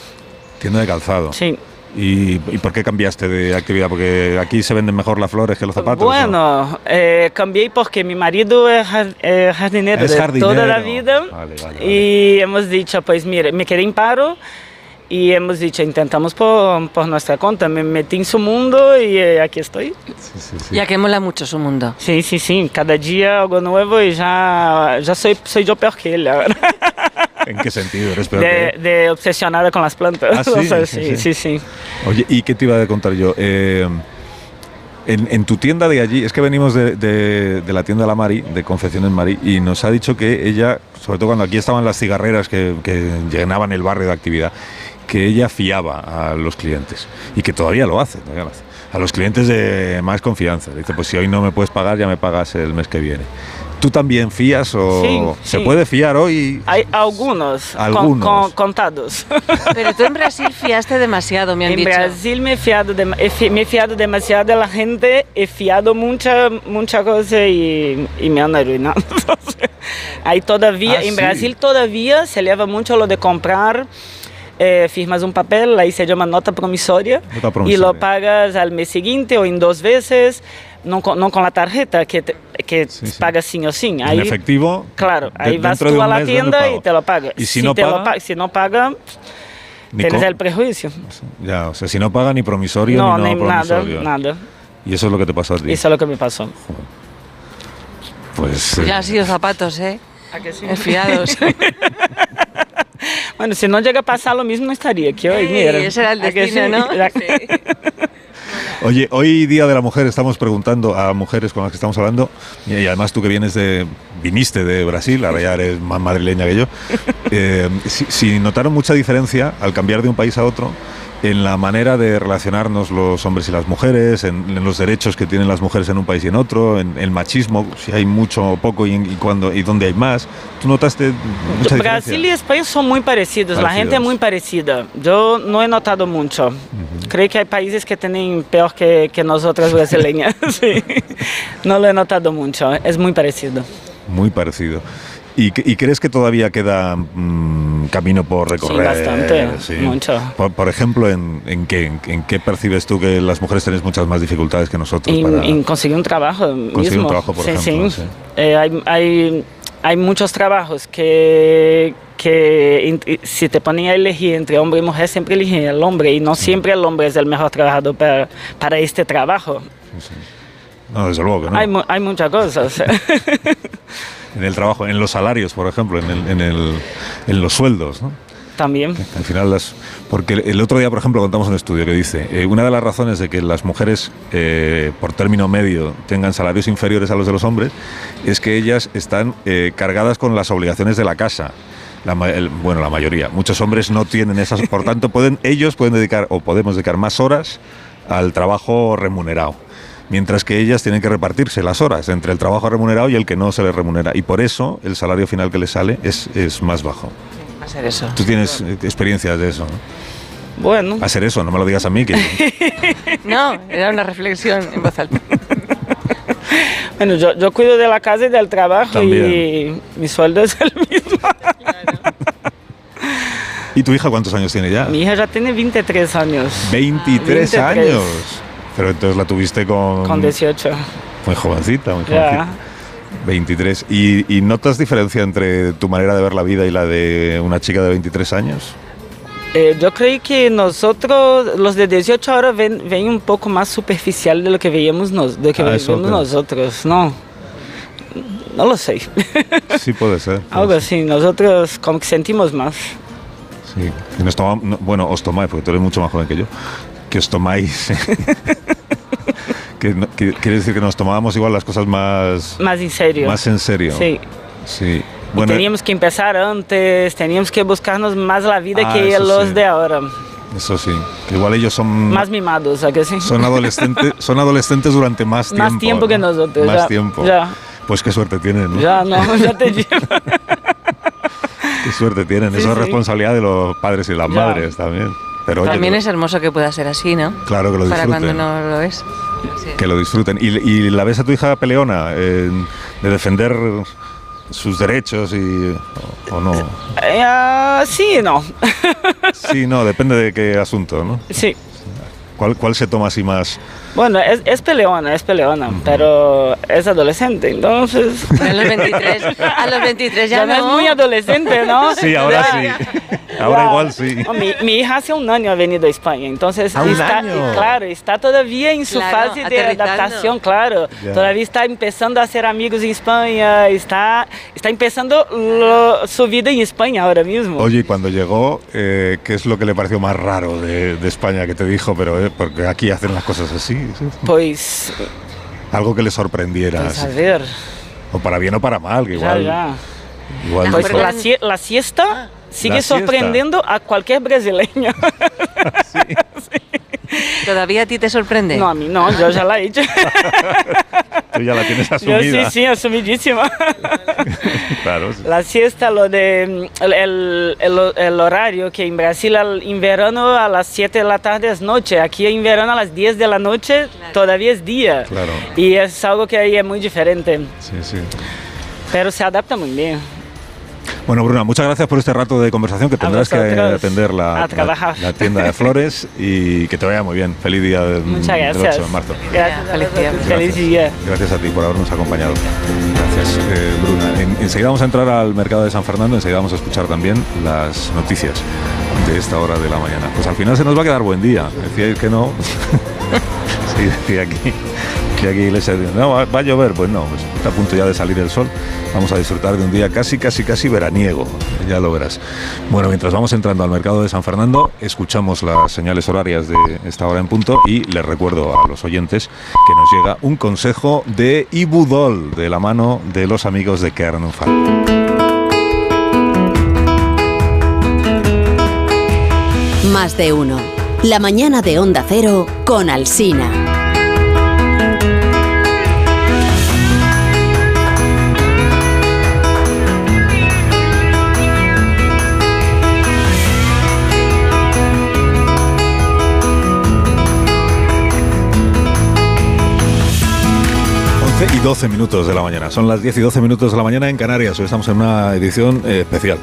¿Tienda de calzado? Sí. ¿Y, ¿Y, por qué cambiaste de actividad? ¿Porque aquí se venden mejor las flores que los zapatos? Bueno, ¿no? eh, cambié porque mi marido es jardinero, es de jardinero. toda la vida vale, vale, vale. y hemos dicho, pues mire, me quedé en paro y hemos dicho, intentamos por, por, nuestra cuenta. Me metí en su mundo y eh, aquí estoy. Sí, sí, sí. Ya que mola mucho su mundo. Sí, sí, sí. Cada día algo nuevo y ya, ya soy, soy yo peor que él ahora. ¿En qué sentido eres peor de, que él? de obsesionada con las plantas. ¿Ah, sí? O sea, sí, sí, sí, Oye, ¿y qué te iba a contar yo? Eh, en, en, tu tienda de allí, es que venimos de, de, de, la tienda La Mari, de Confecciones Mari, y nos ha dicho que ella, sobre todo cuando aquí estaban las cigarreras que, que llenaban el barrio de actividad, que ella fiaba a los clientes y que todavía lo hace, todavía lo hace. A los clientes de más confianza. Dice, pues si hoy no me puedes pagar, ya me pagas el mes que viene. ¿Tú también fías o sí, se sí. puede fiar hoy? Hay algunos, algunos. Con, con, contados. Pero tú en Brasil fiaste demasiado, me han en dicho. En Brasil me he, fiado de, me he fiado demasiado de la gente, he fiado mucha, mucha cosa y, y me han arruinado. Hay todavía, ah, en sí. Brasil todavía se lleva mucho lo de comprar eh, firmas un papel, ahí se llama nota promisoria, nota promisoria, y lo pagas al mes siguiente o en dos veces, no con, no con la tarjeta que, te, que sí, sí. pagas sin o sin. Ahí, en efectivo. Claro, ahí vas tú a la tienda y te lo pagas. Y si, si no te paga, lo si no paga tienes el prejuicio. Ya, o sea, si no paga ni promisorio no, ni no ni promisorio. Nada, nada. Y eso es lo que te pasó a ti. Eso es lo que me pasó. Pues. Ya han sido zapatos, ¿eh? ¿A que sí? Fiados. Bueno, si no llega a pasar lo mismo, no estaría aquí hoy. Mira. ese era el destino, ¿no? Sí. Oye, hoy Día de la Mujer estamos preguntando a mujeres con las que estamos hablando, y además tú que vienes de, viniste de Brasil, ahora ya eres más madrileña que yo, eh, si, si notaron mucha diferencia al cambiar de un país a otro en la manera de relacionarnos los hombres y las mujeres, en, en, los derechos que tienen las mujeres en un país y en otro, en el machismo, si hay mucho o poco y, y, cuando, y dónde hay más. ¿Tú notaste mucha diferencia? Brasil y España son muy parecidos, parecidos, la gente es muy parecida. Yo no he notado mucho. Uh -huh. Creo que hay países que tienen peor que, que nosotras brasileñas. sí. No lo he notado mucho, es muy parecido. Muy parecido. ¿Y, ¿Y, crees que todavía queda mmm, camino por recorrer? Sí, bastante, sí. mucho. Por, por ejemplo, ¿en, en, qué, en, en, qué, percibes tú que las mujeres tenéis muchas más dificultades que nosotros? En, para en conseguir un trabajo conseguir mismo. un trabajo, por sí, ejemplo. Sí. Eh, hay, hay, hay, muchos trabajos que, que si te ponen a elegir entre hombre y mujer, siempre eligen el hombre y no siempre el hombre es el mejor trabajador para, para este trabajo. Sí, no, desde luego que no. Hay, hay muchas cosas. en el trabajo, en los salarios, por ejemplo, en, el, en, el, en los sueldos, ¿no? También. Al final, las, porque el otro día, por ejemplo, contamos un estudio que dice, eh, una de las razones de que las mujeres, eh, por término medio, tengan salarios inferiores a los de los hombres, es que ellas están eh, cargadas con las obligaciones de la casa. La, el, bueno, la mayoría. Muchos hombres no tienen esas, por tanto, pueden, ellos pueden dedicar o podemos dedicar más horas al trabajo remunerado. mientras que ellas tienen que repartirse las horas entre el trabajo remunerado y el que no se les remunera. Y por eso el salario final que les sale es, es más bajo. Va a ser eso. Tú tienes eh, experiencias de eso, ¿no? Bueno. Ser eso, no me lo digas a mí, que No, era una reflexión en voz alta. Bueno, yo, yo cuido de la casa y del trabajo También. y mi sueldo es el mismo. ¿Y tu hija cuántos años tiene ya? Mi hija ya tiene 23 años. 23 23. años. Pero entonces la tuviste con... Con 18. Muy jovencita, muy jovencita. 23. ¿Y, y notas diferencia entre tu manera de ver la vida y la de una chica de 23 años? Eh, yo creo que nosotros, los de 18 ahora ven, ven un poco más superficial de lo que veíamos, nos, de lo que Ah, creo. nosotros, ¿no? No lo sé. Sí, puede ser. puede Algo así, nosotros como que sentimos más. Sí. Y nos toma- no, bueno, os tomáis, porque tú eres mucho más joven que yo, que os tomáis. que, no- que quiere decir que nos tomábamos igual las cosas más, Más en serio. más en serio. Sí. Sí. Y teníamos que empezar antes, teníamos que buscarnos más la vida Ah, que los sí. de ahora. eso sí. Que igual ellos son, Más mimados, ¿a que sí? son, adolescentes, son adolescentes durante más tiempo. Más tiempo que ¿no? nosotros, Más ya, tiempo. ya. Pues qué suerte tienen, ¿no? Ya, no, ya te digo. Qué suerte tienen. Sí, Eso es sí. responsabilidad de los padres y las Ya. madres también. Pero oye, También es hermoso que pueda ser así, ¿no? Claro que lo Para cuando disfruten. no lo es. Sí. que lo disfruten. ¿Y, y la ves a tu hija peleona eh, de defender sus derechos y o, o no? Ah, sí, no. Sí, no, depende de qué asunto, ¿no? Sí. ¿Cuál, cuál se toma así más? Bueno, es, es peleona, es peleona, pero es adolescente, entonces... A los 23, a los 23 ya, Ya no es muy adolescente, ¿no? Sí, ahora Ya. sí. Ahora igual sí. No, mi, mi hija hace un año ha venido a España, entonces ¿A un está, año? claro, está todavía en su Claro, fase de adaptación, claro. Ya. Todavía está empezando a hacer amigos en España, está, está empezando lo- su vida en España ahora mismo. Oye, y cuando llegó, eh, ¿qué es lo que le pareció más raro de, de España que te dijo? Pero eh, porque aquí hacen las cosas así. ¿Sí? Pues, Algo que le sorprendiera. pues a ver, O para bien o para mal, que igual. ya. igual Pues dijo- la, sie- la siesta sigue La siesta. sorprendiendo a cualquier brasileño. ¿Todavía a ti te sorprende? No, a mí no, yo ya la he hecho. Tú ya la tienes Yo asumida. sí, sí, asumidísima. Claro, sí. La siesta, lo de el, el- el- el horario, que en Brasil al- en verano a las 7 de la tarde es noche, aquí en verano a las 10 de la noche todavía es día. Claro. Y es algo que ahí es muy diferente, Sí, sí. pero se adapta muy bien. Bueno, Bruna, muchas gracias por este rato de conversación que tendrás que atender la, tienda de flores y que te vaya muy bien. Feliz día del, Muchas del gracias. 8 de marzo. Gracias. Feliz día. Feliz día. Gracias a ti por habernos acompañado. Gracias, eh, Bruna. En- enseguida vamos a entrar al mercado de San Fernando, enseguida vamos a escuchar también las noticias de esta hora de la mañana. Pues al final se nos va a quedar buen día. Decíais que no. sí, decía aquí. Que aquí les no, va, a llover, pues no, pues está a punto ya de salir el sol. Vamos a disfrutar de un día casi, casi, casi veraniego, ya lo verás. Bueno, mientras vamos entrando al mercado de San Fernando, escuchamos las señales horarias de esta hora en punto y les recuerdo a los oyentes que nos llega un consejo de Ibudol, de la mano de los amigos de Kernfall. Más de uno. La mañana de Onda Cero con Alsina. 12 minutos de la mañana. Son las 10 y 12 minutos de la mañana en Canarias. Hoy estamos en una edición eh, especial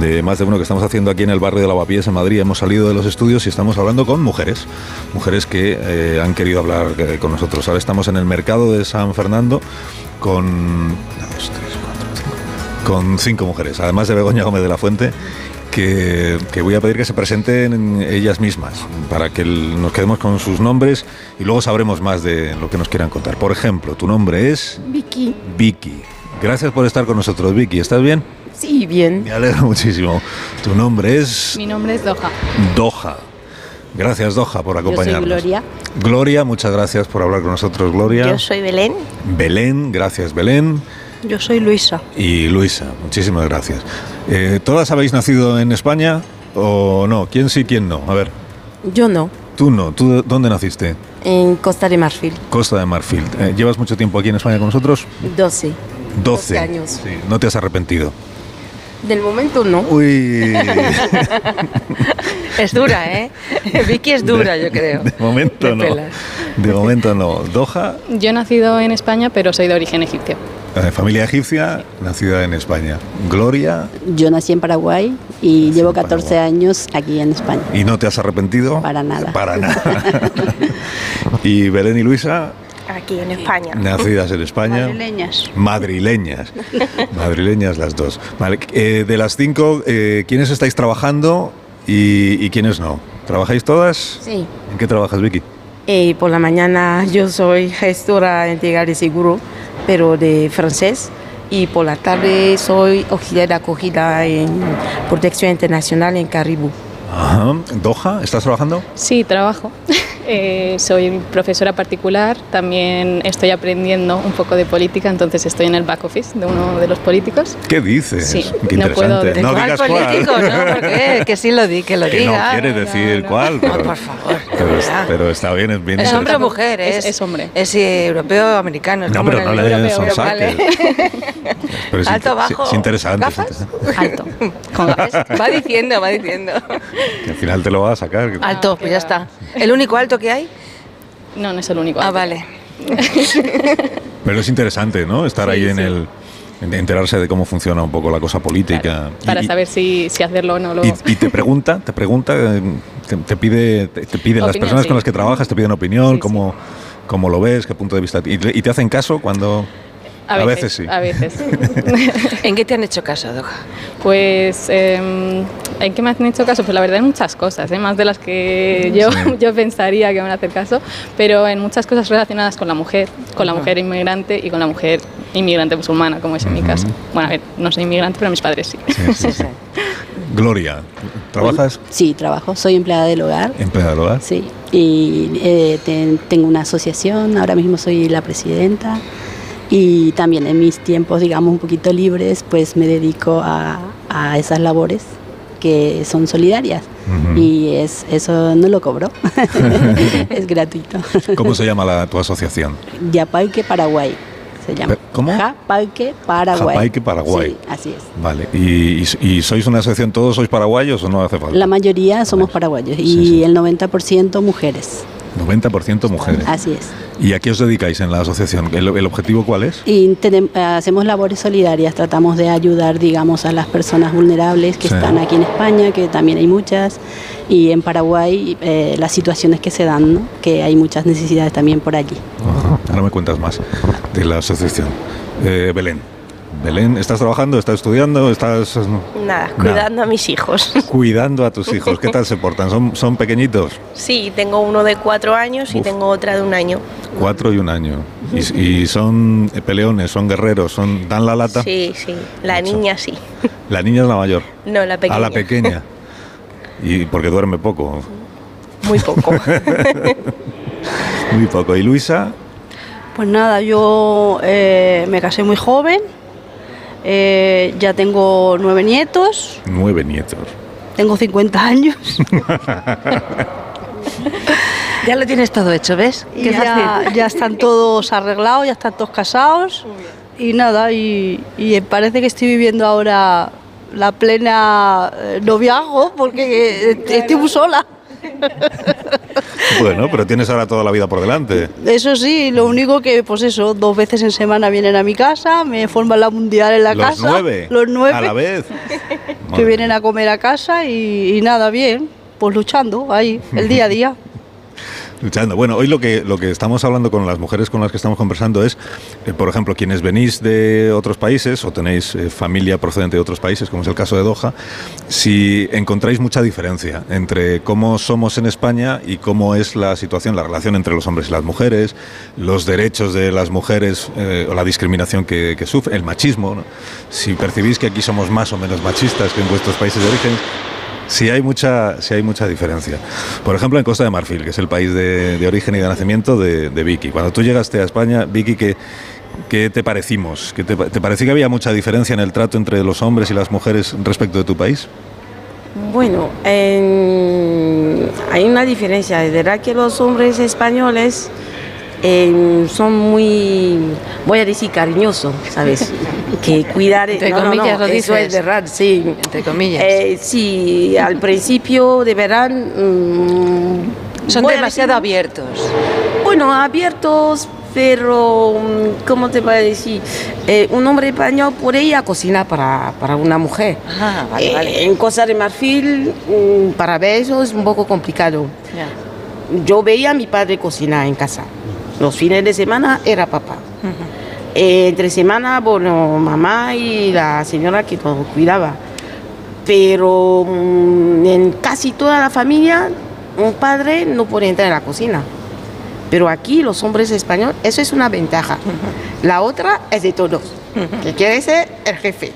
de más de uno que estamos haciendo aquí en el barrio de Lavapiés, en Madrid. Hemos salido de los estudios y estamos hablando con mujeres. Mujeres que eh, han querido hablar eh, con nosotros. Ahora estamos en el mercado de San Fernando con... con cinco mujeres, además de Begoña Gómez de la Fuente, que, que voy a pedir que se presenten ellas mismas, para que el- nos quedemos con sus nombres y luego sabremos más de lo que nos quieran contar. Por ejemplo, tu nombre es Vicky. Vicky. Gracias por estar con nosotros, Vicky. ¿Estás bien? Sí, bien. Me alegro muchísimo. Tu nombre es Mi nombre es Doha. Doha. Gracias, Doha, por Yo soy acompañarnos. Gloria. Gloria, muchas gracias por hablar con nosotros, Gloria. Yo soy Belén. Belén, gracias, Belén. Yo soy Luisa. Y Luisa, muchísimas gracias. Eh, ¿Todas habéis nacido en España o no? ¿Quién sí, quién no? A ver, Yo no. Tú no. ¿Tú dónde naciste? En Costa de Marfil, Costa de Marfil. Eh, ¿Llevas mucho tiempo aquí en España con nosotros? 12. 12 años. Sí. ¿No te has arrepentido? Del momento no. Uy. Es dura, ¿eh? Vicky es dura, yo creo. De momento Me no. pelas. De momento no. Doha, Yo he nacido en España, pero soy de origen egipcio. Eh, familia egipcia, nacida en España. Gloria, Yo nací en Paraguay y llevo 14 años aquí en España. ¿y no te has arrepentido? Para nada. Para nada. y Belén y Luisa, Aquí en España. nacidas en España. Madrileñas. Madrileñas. Madrileñas las dos. Vale, eh, de las cinco, eh, ¿quiénes estáis trabajando y, y quiénes no? ¿Trabajáis todas? Sí. ¿En qué trabajas, Vicky? Eh, por la mañana yo soy gestora integral de seguro, pero de francés. Y por la tarde soy auxiliar de acogida en protección internacional en Caribú. Ajá. ¿Doha? ¿Estás trabajando? Sí, trabajo. Eh, soy profesora particular, también estoy aprendiendo un poco de política, entonces estoy en el back office de uno de los políticos. ¿Qué dices? Sí, Qué no puedo decir no ¿Cuál digas político? cuál. No, ¿por qué? Que sí lo di, que lo Que no diga. quiere decir cuál, pero, por favor. pero, es- pero está bien, es bien ¿Es hombre o mujer? Es, Es- es hombre. Es eh, europeo o americano. es No, como pero no le europeo, son vale. Pero es Alto, bajo, Es interesante. es ¿gafas? interesante. Alto. Va diciendo, va diciendo. Que al final te lo vas a sacar. Alto, pues ya está. ¿El único alto que hay? No, no es el único. Ah, vale. Pero es interesante, ¿no? Estar ahí Sí, en sí. el. en enterarse de cómo funciona un poco la cosa política. Y- Para y, saber si, si hacerlo o no lo... y- y te pregunta, te pregunta, eh, te, te pide, te, te piden las personas sí. con las que trabajas, te piden opinión, cómo, cómo lo ves, qué punto de vista. Y te hacen caso cuando. A veces, sí. a veces. ¿En qué te han hecho caso, Doja? Pues, eh, ¿en qué me han hecho caso? Pues la verdad en muchas cosas, ¿eh? más de las que yo, Sí. yo pensaría que me van a hacer caso, pero en muchas cosas relacionadas con la mujer, con la mujer inmigrante y con la mujer inmigrante musulmana, como es en mi caso. Bueno, a ver, no soy inmigrante, pero mis padres sí. Sí, sí, sí. Gloria, ¿trabajas? Sí, trabajo, soy empleada del hogar. Empleada del hogar. Sí, y eh, ten- tengo una asociación, ahora mismo soy la presidenta y también en mis tiempos, digamos, un poquito libres, pues me dedico a, a esas labores que son solidarias y es, eso no lo cobro, es gratuito. ¿Cómo se llama la, tu asociación? Yapalque Paraguay se llama. ¿Cómo? Paraguay. Japalque Paraguay. Sí, así es. Vale. ¿Y, y- y sois una asociación, todos sois paraguayos o no hace falta? La mayoría somos paraguayos y el 90% mujeres. 90% mujeres. Así es. ¿Y a qué os dedicáis en la asociación? ¿El, el objetivo cuál es? Y hacemos labores solidarias, tratamos de ayudar, digamos, a las personas vulnerables que Sí. están aquí en España, que también hay muchas, y en Paraguay eh, las situaciones que se dan, ¿no? que hay muchas necesidades también por allí. Ajá. Ahora me cuentas más de la asociación. Eh, Belén. Belén, ¿estás trabajando? ¿Estás estudiando? ¿Estás? Nada, cuidando a mis hijos. cuidando a tus hijos? ¿Qué tal se portan? ¿Son, son pequeñitos? Sí, tengo uno de cuatro años y tengo otra de un año. Cuatro y un año. Y, y son peleones, son guerreros, son dan la lata. Sí, sí. La niña sí. La niña es la mayor. No, la pequeña. A la pequeña. Y porque duerme poco. Muy poco. Muy poco. ¿Y Luisa? Pues nada, yo eh, me casé muy joven, eh, ya tengo nueve nietos, Nueve nietos. tengo 50 años Ya lo tienes todo hecho, ¿ves? Qué ya, fácil. ya están todos arreglados, ya están todos casados y nada, y, y parece que estoy viviendo ahora la plena eh, noviazgo porque eh, estoy muy sola. Bueno, pero tienes ahora toda la vida por delante. Eso sí, lo único que, pues eso, dos veces en semana vienen a mi casa, me forman la mundial en la Los casa. nueve. Los nueve. A la vez. que vienen a comer a casa y, y nada, bien, pues luchando ahí, el día a día. Luchando. Bueno, hoy lo que, lo que estamos hablando con las mujeres con las que estamos conversando es, eh, por ejemplo, quienes venís de otros países o tenéis eh, familia procedente de otros países, como es el caso de Doha, si encontráis mucha diferencia entre cómo somos en España y cómo es la situación, la relación entre los hombres y las mujeres, los derechos de las mujeres eh, o la discriminación que, que sufren, el machismo. Si percibís que aquí somos más o menos machistas que en vuestros países de origen, Sí hay mucha, sí hay mucha diferencia. Por ejemplo, en Costa de Marfil, que es el país de, origen y de nacimiento de, Vicky. Cuando tú llegaste a España, Vicky, ¿qué, te parecimos? ¿Qué te, ¿Te que había mucha diferencia en el trato entre los hombres y las mujeres respecto de tu país? Bueno, en- hay una diferencia. Es verdad que los hombres españoles eh, son muy, voy a decir, cariñosos, ¿sabes? que cuidar... Entre no, no, no, comillas lo eso dices. es verdad, sí. Entre comillas. Eh, sí, al principio de verdad... mm, Son demasiado decir- abiertos. bueno, abiertos, pero mm, ¿cómo te voy a decir? Eh, un hombre español puede ir a cocinar para, para una mujer. Ah, vale, Eh, vale. En Costa de Marfil, mm, para ver eso es un poco complicado. Ya. Yo veía a mi padre cocinar en casa. Los fines de semana era papá. Eh, entre semana, bueno, mamá y la señora que nos cuidaba. Pero mm, en casi toda la familia, un padre no puede entrar a la cocina. Pero aquí los hombres españoles, eso es una ventaja. La otra es de todos, que quiere ser el jefe.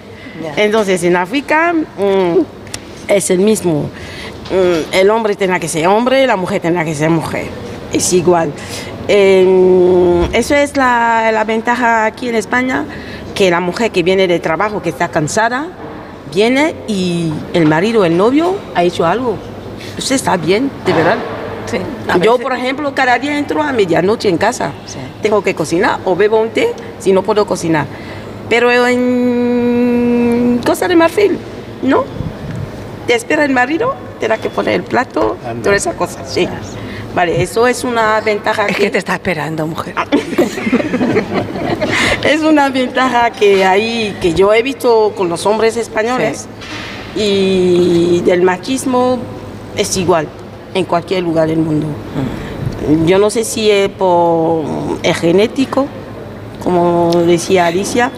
Entonces en África mm, es el mismo. Mm, el hombre tendrá que ser hombre, la mujer tendrá que ser mujer. Es igual. Eh, eso es la, la ventaja aquí en España, que la mujer que viene de trabajo, que está cansada, viene y el marido, el novio, ha hecho algo. Eso está bien, de verdad. a Yo, por ejemplo, cada día entro a medianoche en casa. Tengo que cocinar o bebo un té si no puedo cocinar. Pero en Costa de Marfil, no. Te espera el marido, tendrá que poner el plato, todas esas cosas. Sí. Vale, eso es una ventaja Es que te está esperando, mujer. es una ventaja que hay, que yo he visto con los hombres españoles y del machismo es igual en cualquier lugar del mundo. Yo no sé si es por genético, como decía Alicia,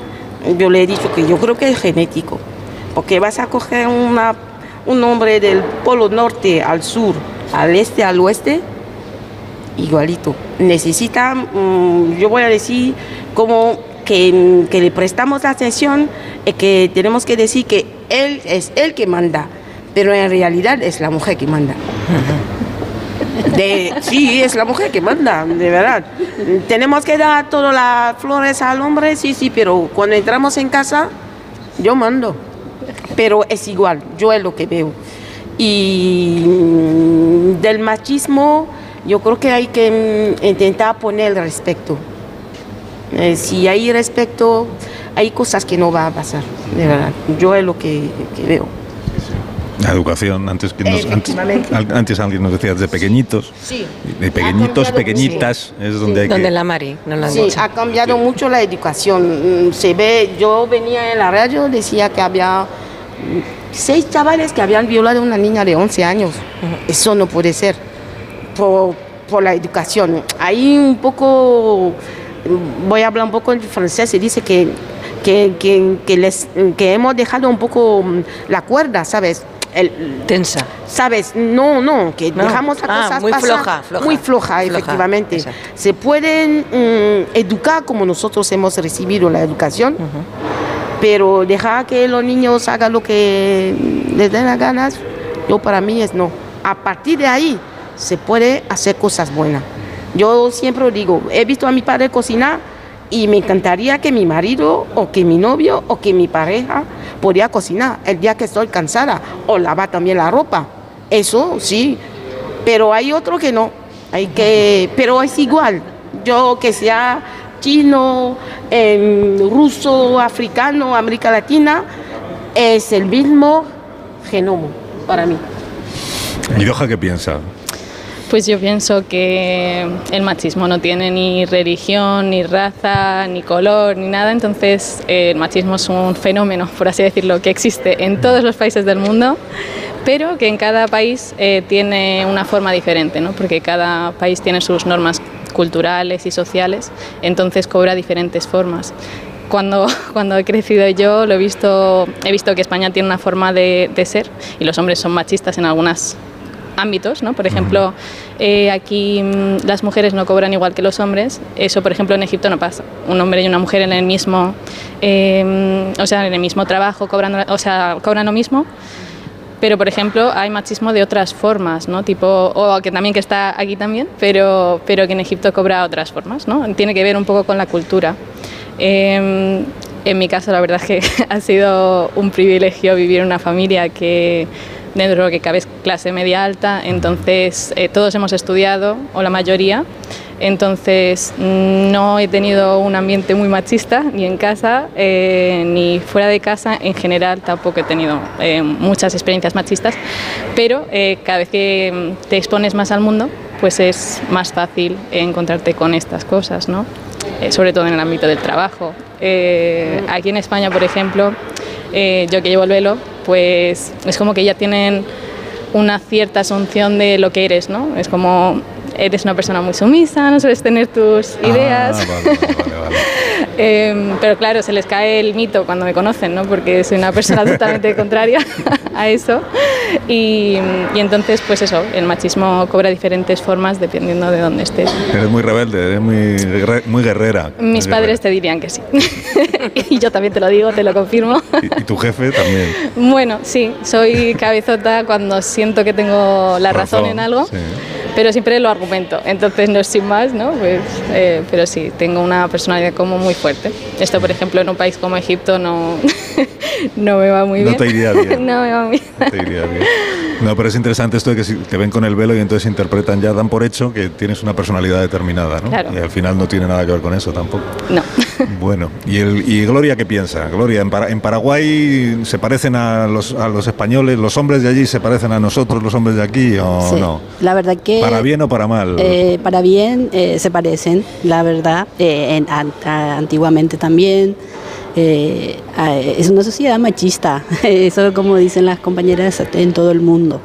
yo le he dicho que yo creo que es genético, porque vas a coger una, un hombre del polo norte al sur, al este, al oeste, igualito. Necesita, mm, yo voy a decir, como que, que le prestamos atención, y que tenemos que decir que él es el que manda, pero en realidad es la mujer que manda. De, sí, es la mujer que manda, de verdad. Tenemos que dar todas las flores al hombre, sí, sí, pero cuando entramos en casa, yo mando. Pero es igual, yo es lo que veo. Y mm, del machismo, yo creo que hay que mm, intentar poner el respeto. Eh, si hay respeto, hay cosas que no va a pasar, de verdad. Yo es lo que, que veo. La educación, antes, que nos- antes, antes alguien nos decía de pequeñitos. Sí. De pequeñitos, cambiado pequeñitas, es donde hay Donde que... la Mari, no han Sí, dicho. ha cambiado mucho la educación. Mm, Se ve, yo venía en la radio, decía que había mm, seis chavales que habían violado a una niña de 11 años. Eso no puede ser por, por la educación. Ahí un poco, voy a hablar un poco en francés, se dice que, que, que, que les, que hemos dejado un poco mm, la cuerda, ¿sabes? El, Tensa. ¿Sabes? No, no, que No. dejamos las Ah, cosas muy pasar. floja, floja. Muy floja, Floja, efectivamente. exacto. Se pueden mm, educar como nosotros hemos recibido la educación, pero dejar que los niños hagan lo que les den las ganas, yo para mí es no. A partir de ahí se puede hacer cosas buenas. Yo siempre digo, he visto a mi padre cocinar y me encantaría que mi marido o que mi novio o que mi pareja podía cocinar el día que estoy cansada o lavar también la ropa. Eso sí, pero hay otro que no. Hay que, pero es igual. Yo que sea chino, em, ruso, africano, América Latina, es el mismo genoma para mí. ¿Y Doha qué piensa? Pues yo pienso que el machismo no tiene ni religión, ni raza, ni color, ni nada. Entonces eh, el machismo es un fenómeno, por así decirlo, que existe en todos los países del mundo, pero que en cada país eh, tiene una forma diferente, ¿no? porque cada país tiene sus normas culturales y sociales, entonces cobra diferentes formas. Cuando, cuando he crecido yo lo he visto, he visto que España tiene una forma de, de ser y los hombres son machistas en algunas ámbitos, ¿no? Por ejemplo, eh, aquí mm, las mujeres no cobran igual que los hombres. Eso, por ejemplo, en Egipto no pasa. Un hombre y una mujer en el mismo, eh, o sea, en el mismo trabajo cobran, o sea, cobran lo mismo. Pero, por ejemplo, hay machismo de otras formas, ¿no? Tipo, o que también que está aquí también, pero, pero que en Egipto cobra otras formas, ¿no? Tiene que ver un poco con la cultura. Eh, en mi caso, la verdad es que ha sido un privilegio vivir en una familia que dentro de lo que cabe es clase media alta, entonces eh, todos hemos estudiado, o la mayoría, entonces no he tenido un ambiente muy machista, ni en casa, eh, ni fuera de casa, en general tampoco he tenido eh, muchas experiencias machistas, pero eh, cada vez que mm, te expones más al mundo, pues es más fácil encontrarte con estas cosas, ¿no? Eh, sobre todo en el ámbito del trabajo. Eh, aquí en España, por ejemplo, yo que llevo el velo, pues es como que ya tienen una cierta asunción de lo que eres, ¿no? Es como eres una persona muy sumisa, no sueles tener tus ideas. Ah, vale, vale, vale. Eh, pero claro, se les cae el mito cuando me conocen, ¿no? Porque soy una persona totalmente contraria a eso. Y, y entonces, pues eso, el machismo cobra diferentes formas dependiendo de dónde estés. Eres muy rebelde, eres muy, muy guerrera. Mis Muy padres te dirían que sí. y yo también te lo digo, te lo confirmo. guerrera. Y, y tu jefe también. Bueno, sí, soy cabezota cuando siento que tengo la razón, en algo, sí. Pero siempre lo argumento. Entonces no es sin más, ¿no? Pues, eh, pero sí, tengo una personalidad como muy fuerte. Esto, por ejemplo, en un país como Egipto no, no me va muy No bien. te iría bien. no me va muy bien. Te iría bien. No, pero es interesante esto de que si te ven con el velo y entonces interpretan ya, dan por hecho que tienes una personalidad determinada, ¿no? Claro. Y al final no tiene nada que ver con eso tampoco. No. Bueno, ¿y, el, y Gloria qué piensa? Gloria, ¿en, Para- en Paraguay se parecen a los, a los españoles? ¿Los hombres de allí se parecen a nosotros, los hombres de aquí, o Sí. no? La verdad que... ¿Para bien o para mal? Eh, para bien eh, se parecen, la verdad, eh, en- a- antiguamente también. Eh, a- es una sociedad machista, eso como dicen las compañeras en todo el mundo.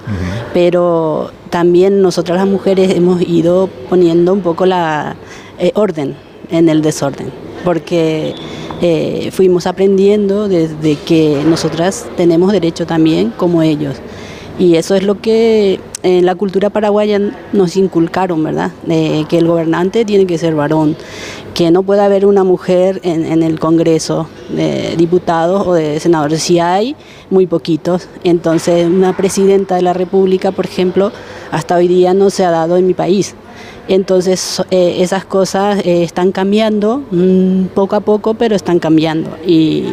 Pero también nosotras las mujeres hemos ido poniendo un poco la eh, orden en el desorden, porque eh, fuimos aprendiendo desde que nosotras tenemos derecho también como ellos. Y eso es lo que en la cultura paraguaya nos inculcaron, ¿verdad? Que el gobernante tiene que ser varón, que no puede haber una mujer en, en el Congreso de diputados o de senadores. Si hay, muy poquitos. Entonces, una presidenta de la República, por ejemplo, hasta hoy día no se ha dado en mi país. Entonces, eh, esas cosas eh, están cambiando mm, poco a poco, pero están cambiando. Y,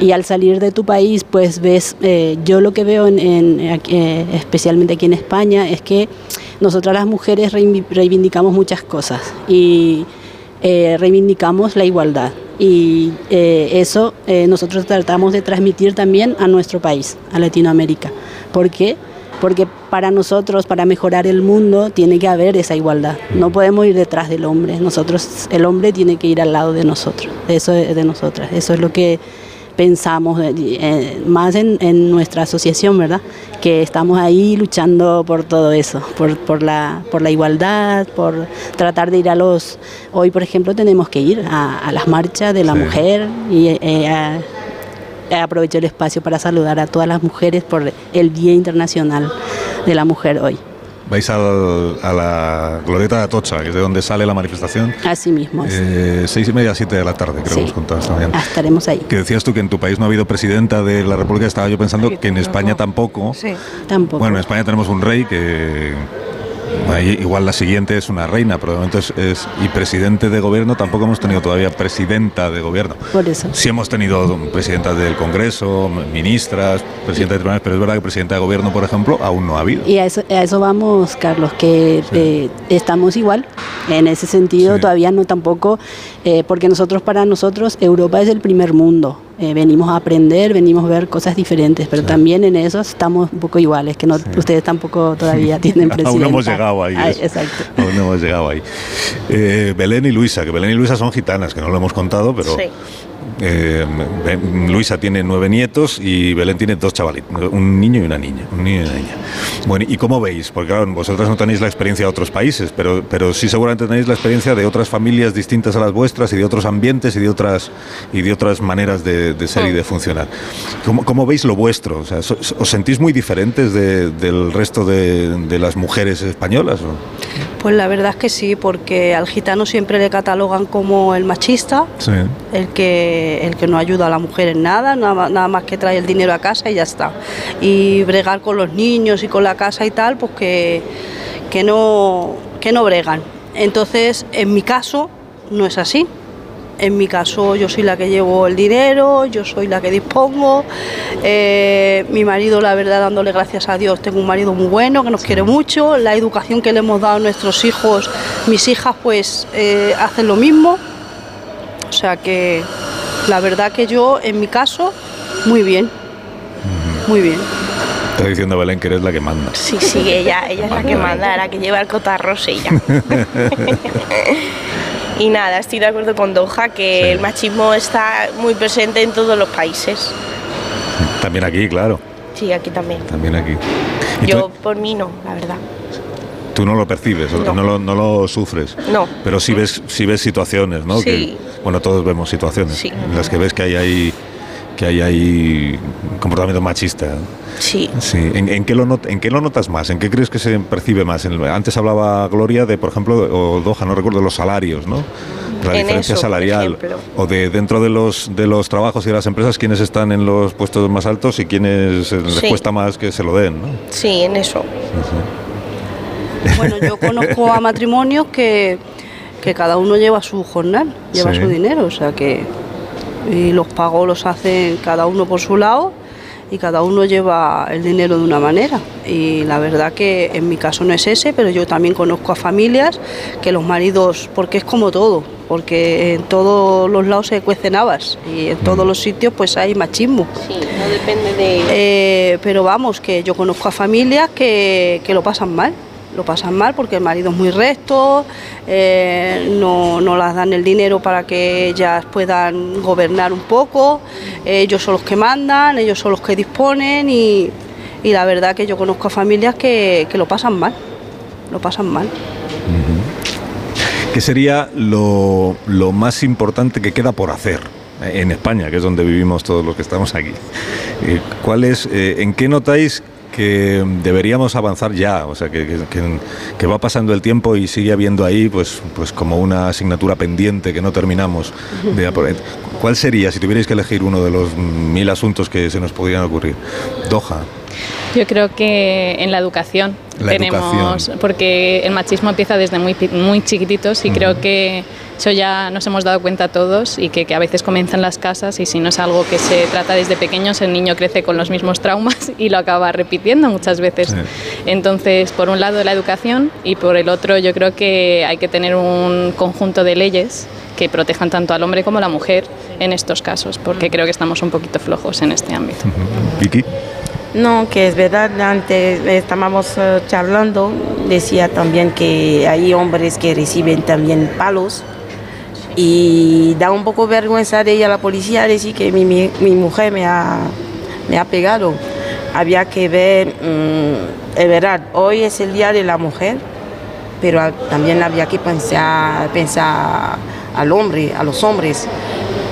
y al salir de tu país, pues ves, eh, yo lo que veo, en, en, eh, especialmente aquí en España, es que nosotras las mujeres reivi- reivindicamos muchas cosas y eh, reivindicamos la igualdad. Y eh, eso nosotros tratamos de transmitir también a nuestro país, a Latinoamérica. ¿Por qué? Porque para nosotros, para mejorar el mundo, tiene que haber esa igualdad. No podemos ir detrás del hombre. Nosotros, el hombre tiene que ir al lado de nosotros. Eso es de nosotras. Eso es lo que pensamos eh, más en, en nuestra asociación, ¿verdad? Que estamos ahí luchando por todo eso, por, por, la, por la igualdad, por tratar de ir a los... Hoy, por ejemplo, tenemos que ir a, a las marchas de la Sí. mujer y eh, a- aprovecho el espacio para saludar a todas las mujeres por el Día Internacional de la Mujer hoy. Vais al- a la Glorieta de Atocha, que es de donde sale la manifestación. Así mismo, es. Eh, seis y media, siete de la tarde, creo Sí. que hemos contado esta mañana. Ah, estaremos ahí. Que decías tú que en tu país no ha habido presidenta de la República, estaba yo pensando que en España tampoco. Sí. Tampoco. Bueno, en España tenemos un rey que ahí igual la siguiente es una reina, pero de momento es, es- y presidente de gobierno tampoco hemos tenido todavía presidenta de gobierno. Por eso. Sí hemos tenido presidentas del Congreso, ministras, presidentas de tribunales, pero es verdad que presidenta de gobierno, por ejemplo, aún no ha habido. Y a eso, a eso vamos, Carlos, que eh, estamos igual. En ese sentido, todavía no tampoco, eh, porque nosotros, para nosotros, Europa es el primer mundo. Eh, venimos a aprender, venimos a ver cosas diferentes, pero también en eso estamos un poco iguales, que no, ustedes tampoco todavía tienen presidenta. Aún no hemos llegado ahí. Ay, exacto. Aún no hemos llegado ahí. Eh, Belén y Luisa, que Belén y Luisa son gitanas, que no lo hemos contado, pero Sí. Eh, Luisa tiene nueve nietos y Belén tiene dos chavalitos, un niño y una niña. Un niño y una niña. Bueno, ¿y cómo veis? Porque claro, vosotras no tenéis la experiencia de otros países, pero, pero sí seguramente tenéis la experiencia de otras familias distintas a las vuestras y de otros ambientes y de otras, y de otras maneras de, de ser y de funcionar. ¿Cómo, cómo veis lo vuestro? O sea, ¿Os sentís muy diferentes de- del resto de, de las mujeres españolas? o? Pues la verdad es que sí, porque al gitano siempre le catalogan como el machista, Sí. el que, el que no ayuda a la mujer en nada, nada, nada más que trae el dinero a casa y ya está. Y bregar con los niños y con la casa y tal, pues que, que, no, que no bregan. Entonces, en mi caso, no es así. En mi caso, yo soy la que llevo el dinero, yo soy la que dispongo. Eh, mi marido, la verdad, dándole gracias a Dios, tengo un marido muy bueno, que nos quiere mucho. La educación que le hemos dado a nuestros hijos, mis hijas, pues eh, hacen lo mismo. O sea que la verdad que yo, en mi caso, muy bien. Muy bien. Está diciendo Belén que eres la que manda. Sí, sí, ella, ella es la que manda, la que lleva el cotarros ella. y nada, estoy de acuerdo con Doha que el machismo está muy presente en todos los países. También aquí, claro. Sí, aquí también. También aquí. ¿Y Yo tú, por mí no, la verdad. tú no lo percibes, no, No. lo, no lo sufres. No. Pero sí ves, sí ves situaciones, ¿no? Sí. Que, bueno, todos vemos situaciones Sí. en las que ves que hay ahí que hay ahí comportamiento machista. Sí. Sí. ¿En, en qué lo not- ¿En qué lo notas más? ¿En qué crees que se percibe más? En- antes hablaba Gloria de, por ejemplo, o Doha, no recuerdo, los salarios, ¿no? La En diferencia eso, salarial. O de dentro de los, de los trabajos y de las empresas, quiénes están en los puestos más altos y quiénes eh, les Sí. cuesta más que se lo den, ¿no? Sí, en eso. Bueno, yo conozco a matrimonios que, que cada uno lleva su jornal, lleva Sí. su dinero, o sea que y los pagos los hacen cada uno por su lado y cada uno lleva el dinero de una manera. Y la verdad que en mi caso no es ese, pero yo también conozco a familias que los maridos, porque es como todo, porque en todos los lados se cuecen habas y en todos los sitios pues hay machismo. Sí, no depende de... Eh, pero vamos, que yo conozco a familias que, que lo pasan mal. Lo pasan mal porque el marido es muy recto, eh, no, no las dan el dinero para que ellas puedan gobernar un poco, ellos son los que mandan, ellos son los que disponen y, y la verdad que yo conozco a familias que, que lo pasan mal, lo pasan mal. ¿Qué sería lo, lo más importante que queda por hacer eh, en España, que es donde vivimos todos los que estamos aquí? Eh, ¿Cuál ¿En qué notáis que deberíamos avanzar ya? O sea, que, que- va pasando el tiempo y sigue habiendo ahí pues, pues como una asignatura pendiente que no terminamos de apro- ¿Cuál sería, si tuvierais que elegir uno de los mil asuntos que se nos podrían ocurrir? Doha. Yo creo que en la educación La tenemos, educación. porque el machismo empieza desde muy, muy chiquititos y creo que eso ya nos hemos dado cuenta todos y que, que a veces comienza en las casas y si no es algo que se trata desde pequeños, el niño crece con los mismos traumas y lo acaba repitiendo muchas veces. Entonces, por un lado la educación y por el otro yo creo que hay que tener un conjunto de leyes que protejan tanto al hombre como a la mujer en estos casos, porque creo que estamos un poquito flojos en este ámbito. Vicky. No, que es verdad, antes estábamos eh, charlando, decía también que hay hombres que reciben también palos y da un poco vergüenza de ir a la policía decir que mi, mi- mujer me ha, me ha pegado. Había que ver, mm, es verdad, hoy es el Día de la Mujer, pero también había que pensar, pensar al hombre, a los hombres,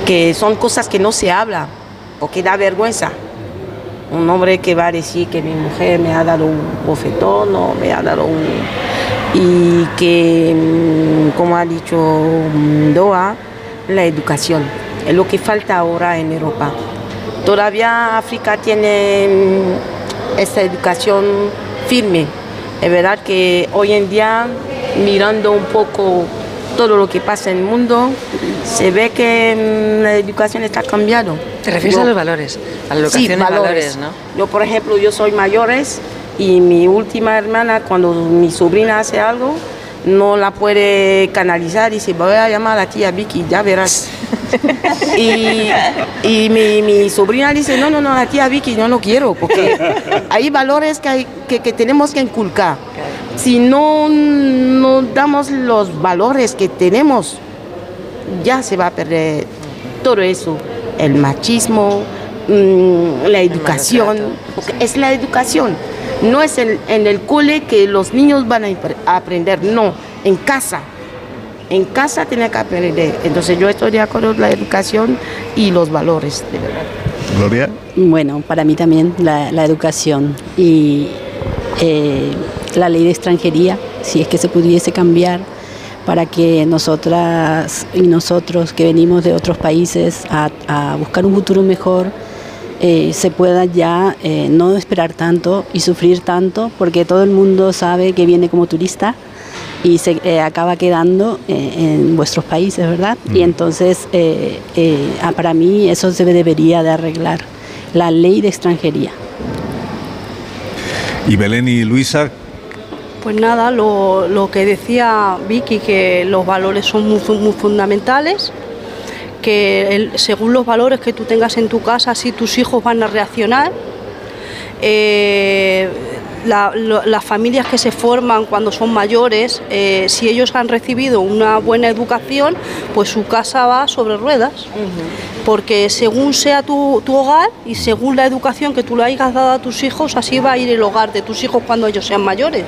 que son cosas que no se habla porque da vergüenza un hombre que va a decir que mi mujer me ha dado un bofetón me ha dado un... Y que, mm, como ha dicho mm, Doha, la educación es lo que falta ahora en Europa. Todavía África tiene mm, esta educación firme. Es verdad que hoy en día, mirando un poco todo lo que pasa en el mundo, se ve que la educación está cambiando. ¿Te refieres Yo- a los valores? A la Sí, educación y valores, ¿no? Yo, por ejemplo, yo soy mayores y mi última hermana, cuando mi sobrina hace algo, no la puede canalizar y dice, voy a llamar a la tía Vicky, ya verás. y y mi, mi sobrina dice, no, no, no, la tía Vicky no lo quiero, porque hay valores que, hay, que, que tenemos que inculcar. Si no, no damos los valores que tenemos, ya se va a perder todo eso, el machismo, mm, la educación, porque es la educación, no es en, en el cole que los niños van a aprender, no, en casa. En casa tiene que aprender. Entonces yo estoy de acuerdo con la educación y los valores, de verdad. Gloria. Bueno, para mí también la, la educación y eh, la ley de extranjería, si es que se pudiese cambiar para que nosotras y nosotros que venimos de otros países a, a buscar un futuro mejor, eh, se pueda ya eh, no esperar tanto y sufrir tanto, porque todo el mundo sabe que viene como turista y se eh, acaba quedando en vuestros países, ¿verdad? Y entonces, eh, ah, para mí eso se debería de arreglar, la ley de extranjería. Y Belén y Luisa, Pues nada, lo, que decía Vicky, que los valores son muy, fu- muy fundamentales, que según los valores que tú tengas en tu casa, así tus hijos van a reaccionar. Eh, la- lo- las familias que se forman cuando son mayores, eh, si ellos han recibido una buena educación, pues su casa va sobre ruedas. Porque según sea tu, tu hogar y según la educación que tú le hayas dado a tus hijos, así va a ir el hogar de tus hijos cuando ellos sean mayores.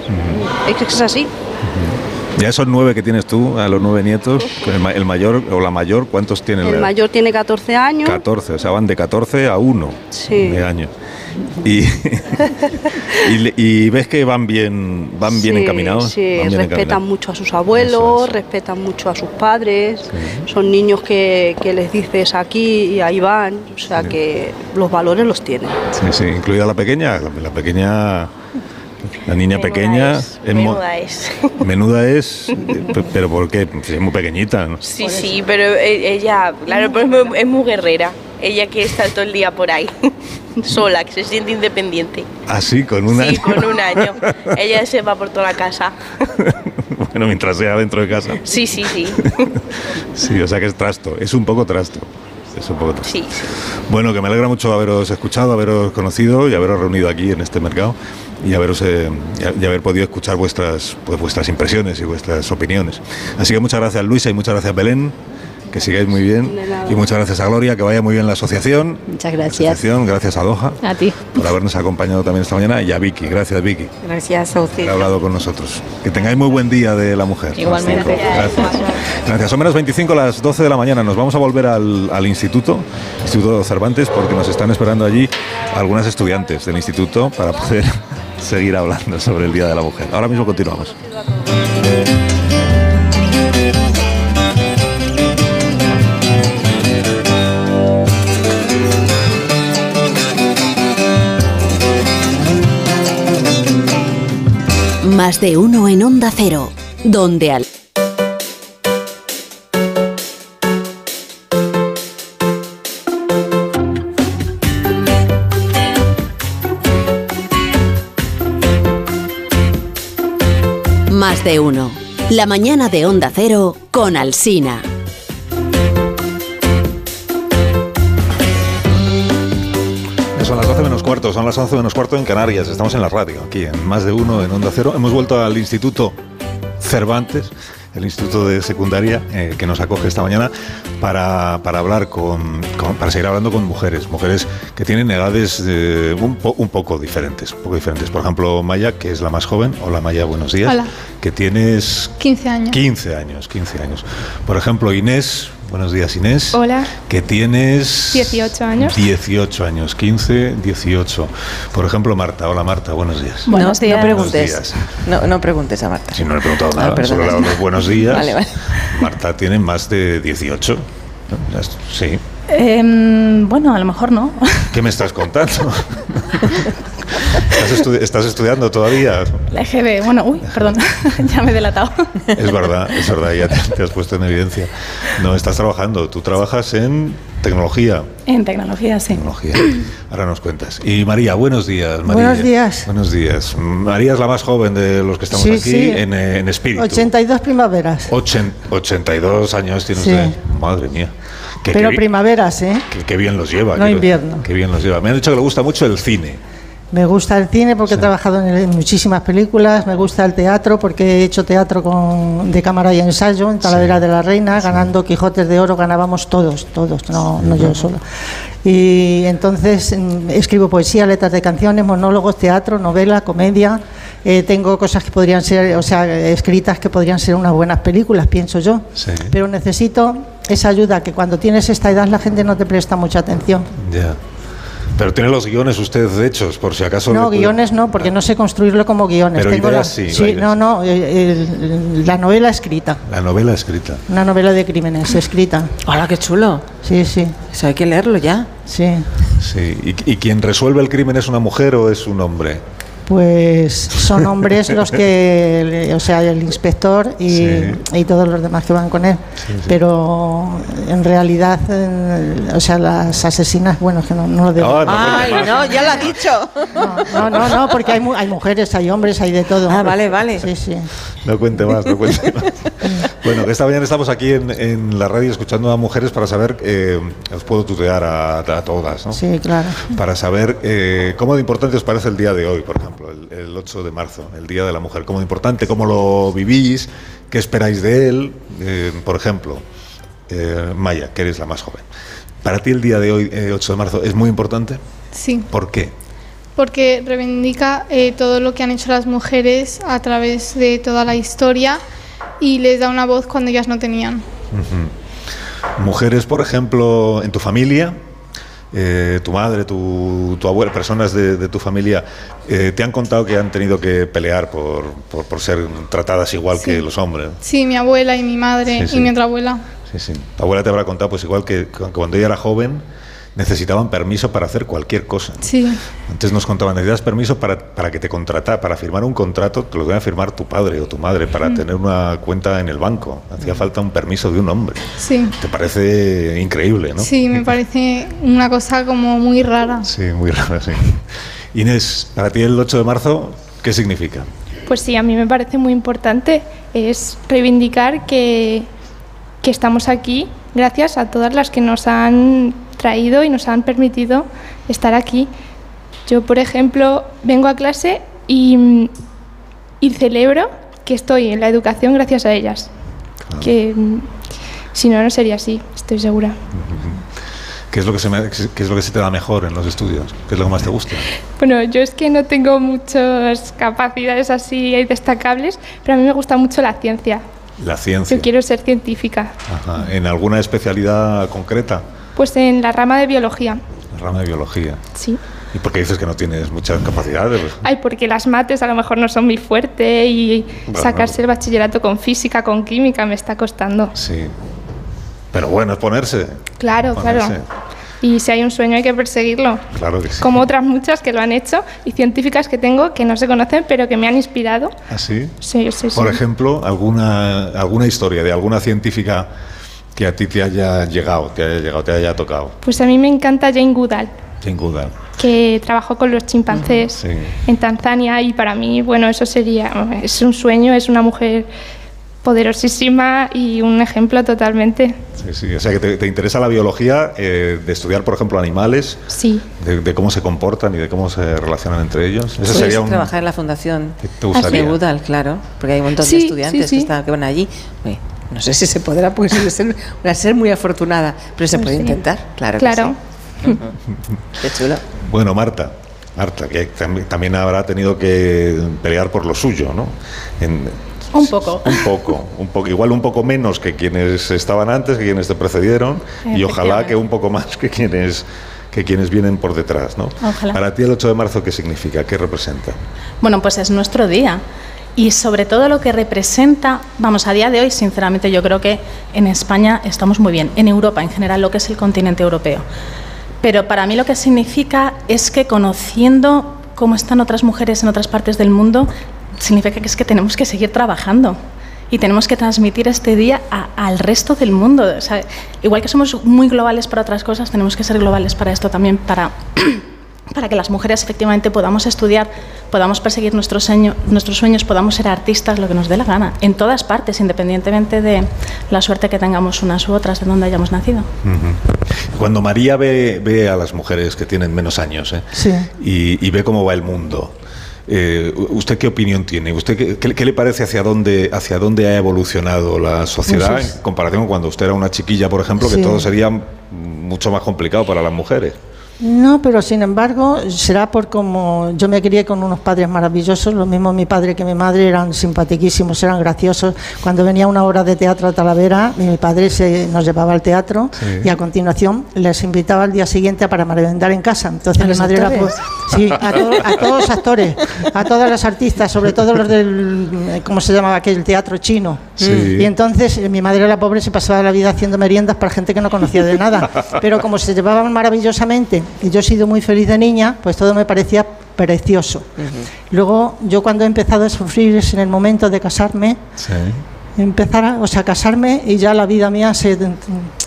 Es que es así. ya esos nueve que tienes tú, a los nueve nietos, el, ma- el mayor o la mayor, ¿cuántos tienen? El la- mayor tiene 14 años. 14, o sea, van de 14 a 1 Sí. de años. Y, y, y ves que van bien, van bien Sí, encaminados. Sí, bien respetan encaminados. mucho a sus abuelos, respetan mucho a sus padres. Son niños que, que les dices aquí y ahí van. O sea que los valores los tienen. Sí, sí, incluida la pequeña, la, la pequeña, la niña pequeña. es, es menuda es. menuda es, pe- pero ¿por qué? Es muy pequeñita. ¿no? Sí, sí, pero e- ella, claro, es es muy guerrera. Ella quiere estar todo el día por ahí, sola, que se siente independiente. Así, con un Sí, año. con un año. Ella se va por toda la casa. bueno, mientras sea dentro de casa. Sí, sí, sí. Sí, o sea que es trasto, es un poco trasto. Es un poco trasto. Sí, sí. Bueno, que me alegra mucho haberos escuchado, haberos conocido y haberos reunido aquí en este mercado y haberos eh, y haber podido escuchar vuestras pues, vuestras impresiones y vuestras opiniones. Así que muchas gracias Luisa y muchas gracias Belén, que sigáis muy bien y muchas gracias a Gloria, que vaya muy bien la asociación. Muchas gracias. Asociación, gracias a Doha A ti. por habernos acompañado también esta mañana y a Vicky, gracias Vicky Gracias a usted. por haber hablado con nosotros. Que tengáis muy buen día de la mujer. Igualmente. Gracias. Gracias. Son menos 25 las 12 de la mañana. Nos vamos a volver al, al instituto, Instituto Cervantes, porque nos están esperando allí algunas estudiantes del instituto para poder seguir hablando sobre el Día de la Mujer. Ahora mismo continuamos. Más de uno en Onda Cero, donde al... Más de uno. La mañana de Onda Cero con Alsina. Cuarto, son las 11 menos cuarto en Canarias. Estamos en la radio, aquí en Más de Uno, en Onda Cero. Hemos vuelto al Instituto Cervantes, el Instituto de Secundaria, eh, que nos acoge esta mañana, para, para hablar con, con- para seguir hablando con mujeres, mujeres que tienen edades eh, un, po- un poco diferentes, un poco diferentes. Por ejemplo, Maya, que es la más joven. Hola Maya, buenos días. Hola. Que tienes 15 años. 15 años, 15 años. Por ejemplo, Inés, buenos días Inés. Hola. Que tienes 18 años. 18 años, 15, 18. Por ejemplo, Marta. Hola Marta, buenos días. Buenos no, días. no preguntes. Buenos días. No, no preguntes a Marta. Si no le he preguntado Ah, nada, perdona. solo le he dado los buenos días. Vale, vale. Marta tiene más de 18. ¿no? Ya es- Sí. Em, bueno, a lo mejor no. ¿Qué me estás contando? ¿Estás, estu- estás estudiando todavía? La EGB, bueno, uy, perdón, ya me he delatado. Es verdad, es verdad, ya te, te has puesto en evidencia. No, estás trabajando. Tú trabajas en tecnología. En tecnología, sí. Tecnología. Ahora nos cuentas. Y María, buenos días. María. Buenos días. Buenos días. María es la más joven de los que estamos Sí, aquí sí. En, eh, en espíritu. 82 primaveras. Ochen- 82 años tiene Sí. usted. Madre mía. Que, Pero que, primaveras, ¿eh? que- que bien los lleva. No invierno. Que bien los lleva. Me han dicho que le gusta mucho el cine. Me gusta el cine porque he trabajado en, muchísimas películas, me gusta el teatro porque he hecho teatro con, de cámara y ensayo en Talavera de la Reina, ganando Quijotes de Oro, ganábamos todos, todos, no, no yo sola. Y entonces mm, escribo poesía, letras de canciones, monólogos, teatro, novela, comedia. Eh, tengo cosas que podrían ser, o sea, escritas que podrían ser unas buenas películas, pienso yo. Sí. Pero necesito esa ayuda, que cuando tienes esta edad la gente no te presta mucha atención. Ya. Pero tiene los guiones usted hechos, por si acaso. No, puede- guiones no, porque no sé construirlo como guiones. Pero Tengo ideas la, sí, no, no, eh, el- la novela escrita, La novela escrita. una novela de crímenes escrita. Hola, qué chulo. Sí, sí. Eso hay que leerlo ya. Sí. Sí. ¿Y, y quien resuelve el crimen es una mujer o es un hombre? Pues son hombres los que, o sea, el inspector y, Sí. y todos los demás que van con él. Sí, sí. Pero en realidad, eh, o sea, las asesinas, bueno, es que no, no lo digo. Ah, no, Ay, no, ya lo ha dicho. No, no, no, porque hay, mu- hay mujeres, hay hombres, hay de todo. Ah, vale, vale. Sí, sí. No cuente más, no cuente más. Bueno, esta mañana estamos aquí en, en la radio escuchando a mujeres para saber, eh, os puedo tutear a, a todas, ¿no? Sí, claro. Para saber eh, cómo de importante os parece el día de hoy, por ejemplo, el, el 8 de marzo, el Día de la Mujer. Cómo de importante, cómo lo vivís, qué esperáis de él. Eh, por ejemplo, eh, Maya, que eres la más joven. Para ti el día de hoy, eh, 8 de marzo, es muy importante. Sí, ¿Por qué? porque reivindica eh, todo lo que han hecho las mujeres a través de toda la historia y les da una voz cuando ellas no tenían. Mujeres, por ejemplo, en tu familia, eh, tu madre, tu, tu abuela, personas de, de tu familia, eh, te han contado que han tenido que pelear por, por, por ser tratadas igual Sí. que los hombres. Sí, mi abuela y mi madre Sí, sí. y mi otra abuela. Sí, sí. Tu abuela te habrá contado, pues igual que cu- cuando ella era joven, necesitaban permiso para hacer cualquier cosa. Sí, Antes nos contaban, necesitas permiso para, para que te contrata, para firmar un contrato, te lo debe firmar tu padre o tu madre, para Mm. tener una cuenta en el banco. Hacía falta un permiso de un hombre. sí. Te parece increíble, ¿no? Sí, me parece una cosa como muy rara. Sí, muy raro, sí. Inés, para ti el 8 de marzo, ¿qué significa? Pues sí, a mí me parece muy importante. Es reivindicar que, que estamos aquí gracias a todas las que nos han traído y nos han permitido estar aquí. Yo, por ejemplo, vengo a clase y, y celebro que estoy en la educación gracias a ellas. Que mm, si no, no sería así, estoy segura. ¿Qué es, lo que se me- qué es lo que se te da mejor en los estudios? ¿Qué es lo que más te gusta? Bueno, yo es que no tengo muchas capacidades así destacables, pero a mí me gusta mucho la ciencia. La ciencia. Yo quiero ser científica. Ajá. ¿En alguna especialidad concreta? Pues en la rama de biología, La rama de biología. sí. ¿Y por qué dices que no tienes muchas capacidades? Pues, Ay, porque las mates a lo mejor no son muy fuerte y Bueno. sacarse el bachillerato con física, con química, me está costando. sí. Pero bueno, es ponerse. Claro, claro. Ponerse. Y si hay un sueño hay que perseguirlo. Claro que sí. Como otras muchas que lo han hecho y científicas que tengo que no se conocen pero que me han inspirado. ¿Así? Sí, sí, sí. Por ejemplo, alguna, alguna historia de alguna científica que a ti te haya llegado, te haya llegado, te haya tocado. Pues a mí me encanta Jane Goodall, Sin duda. que trabajó con los chimpancés Sí. en Tanzania y para mí, bueno, eso sería, es un sueño, es una mujer poderosísima y un ejemplo totalmente. Sí, sí. O sea, que te, te interesa la biología eh, de estudiar, por ejemplo, animales, Sí. de, de cómo se comportan y de cómo se relacionan entre ellos. Eso sería un. trabajar en la fundación te gustaría? de Udal, claro, porque hay un montón Sí, de estudiantes sí, sí. Que, están, que van allí. Oye, no sé si se podrá, porque suele ser una ser muy afortunada, pero se Pues puede sí. intentar, claro. que Claro. sí. Qué chulo. Bueno, Marta, Marta, que tam- también habrá tenido que pelear por lo suyo, ¿no? En- Un poco. un poco, un poco, igual un poco menos que quienes estaban antes, que quienes te precedieron, y ojalá que un poco más que quienes que quienes vienen por detrás, ¿no? Ojalá. Para ti el 8 de marzo, ¿qué significa? ¿Qué representa? Bueno, pues es nuestro día. Y sobre todo lo que representa, vamos, a día de hoy, sinceramente, yo creo que en España estamos muy bien, en Europa en general, lo que es el continente europeo. Pero para mí lo que significa es que conociendo cómo están otras mujeres en otras partes del mundo, significa que es que tenemos que seguir trabajando y tenemos que transmitir este día a- al resto del mundo. O sea, igual que somos muy globales para otras cosas, tenemos que ser globales para esto también, para para que las mujeres efectivamente podamos estudiar, podamos perseguir nuestros, sueño- nuestros sueños, podamos ser artistas, lo que nos dé la gana, en todas partes, independientemente de la suerte que tengamos unas u otras de donde hayamos nacido. Cuando María ve, ve a las mujeres que tienen menos años ¿eh? Sí. y, y ve cómo va el mundo, eh, ¿usted qué opinión tiene? ¿Usted qué, qué- qué le parece hacia dónde, hacia dónde ha evolucionado la sociedad en comparación con cuando usted era una chiquilla, por ejemplo, que Sí. todo sería mucho más complicado para las mujeres? No, pero sin embargo, será por como yo me crié con unos padres maravillosos, lo mismo mi padre que mi madre eran simpatiquísimos, eran graciosos. Cuando venía una obra de teatro a Talavera, mi padre se, nos llevaba al teatro Sí. y a continuación les invitaba al día siguiente para merendar en casa. Entonces ¿A mi los madre era actores? pues, sí, a, todo- a todos los actores, a todas las artistas, sobre todo los del, ¿cómo se llamaba aquel teatro chino? Sí. Y entonces eh, mi madre, la pobre, se pasaba la vida haciendo meriendas para gente que no conocía de nada. Pero como se llevaban maravillosamente y yo he sido muy feliz de niña, pues todo me parecía precioso. Luego, yo cuando he empezado a sufrir es en el momento de casarme, Sí. empezar a, o sea, casarme y ya la vida mía se,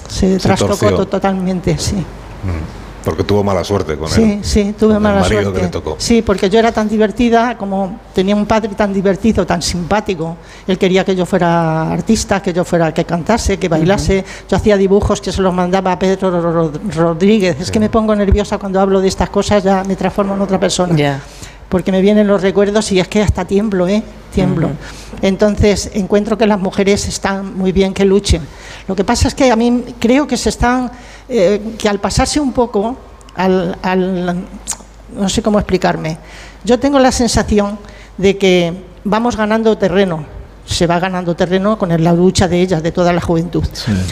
se, trastocó torció. to- totalmente, sí. Porque tuvo mala suerte con Sí, él. sí, tuve con mala el marido suerte. que le tocó. Sí, porque yo era tan divertida, como tenía un padre tan divertido, tan simpático. Él quería que yo fuera artista, que yo fuera que cantase, que bailase. Yo hacía dibujos que se los mandaba a Pedro Ro- Ro- Rodríguez. Es que me pongo nerviosa cuando hablo de estas cosas, ya me transformo en otra persona. Porque me vienen los recuerdos y es que hasta tiemblo, ¿eh? Tiemblo. Entonces, encuentro que las mujeres están muy bien que luchen. Lo que pasa es que a mí creo que se están, eh, que al pasarse un poco, al, al- no sé cómo explicarme, yo tengo la sensación de que vamos ganando terreno, se va ganando terreno con la lucha de ellas, de toda la juventud.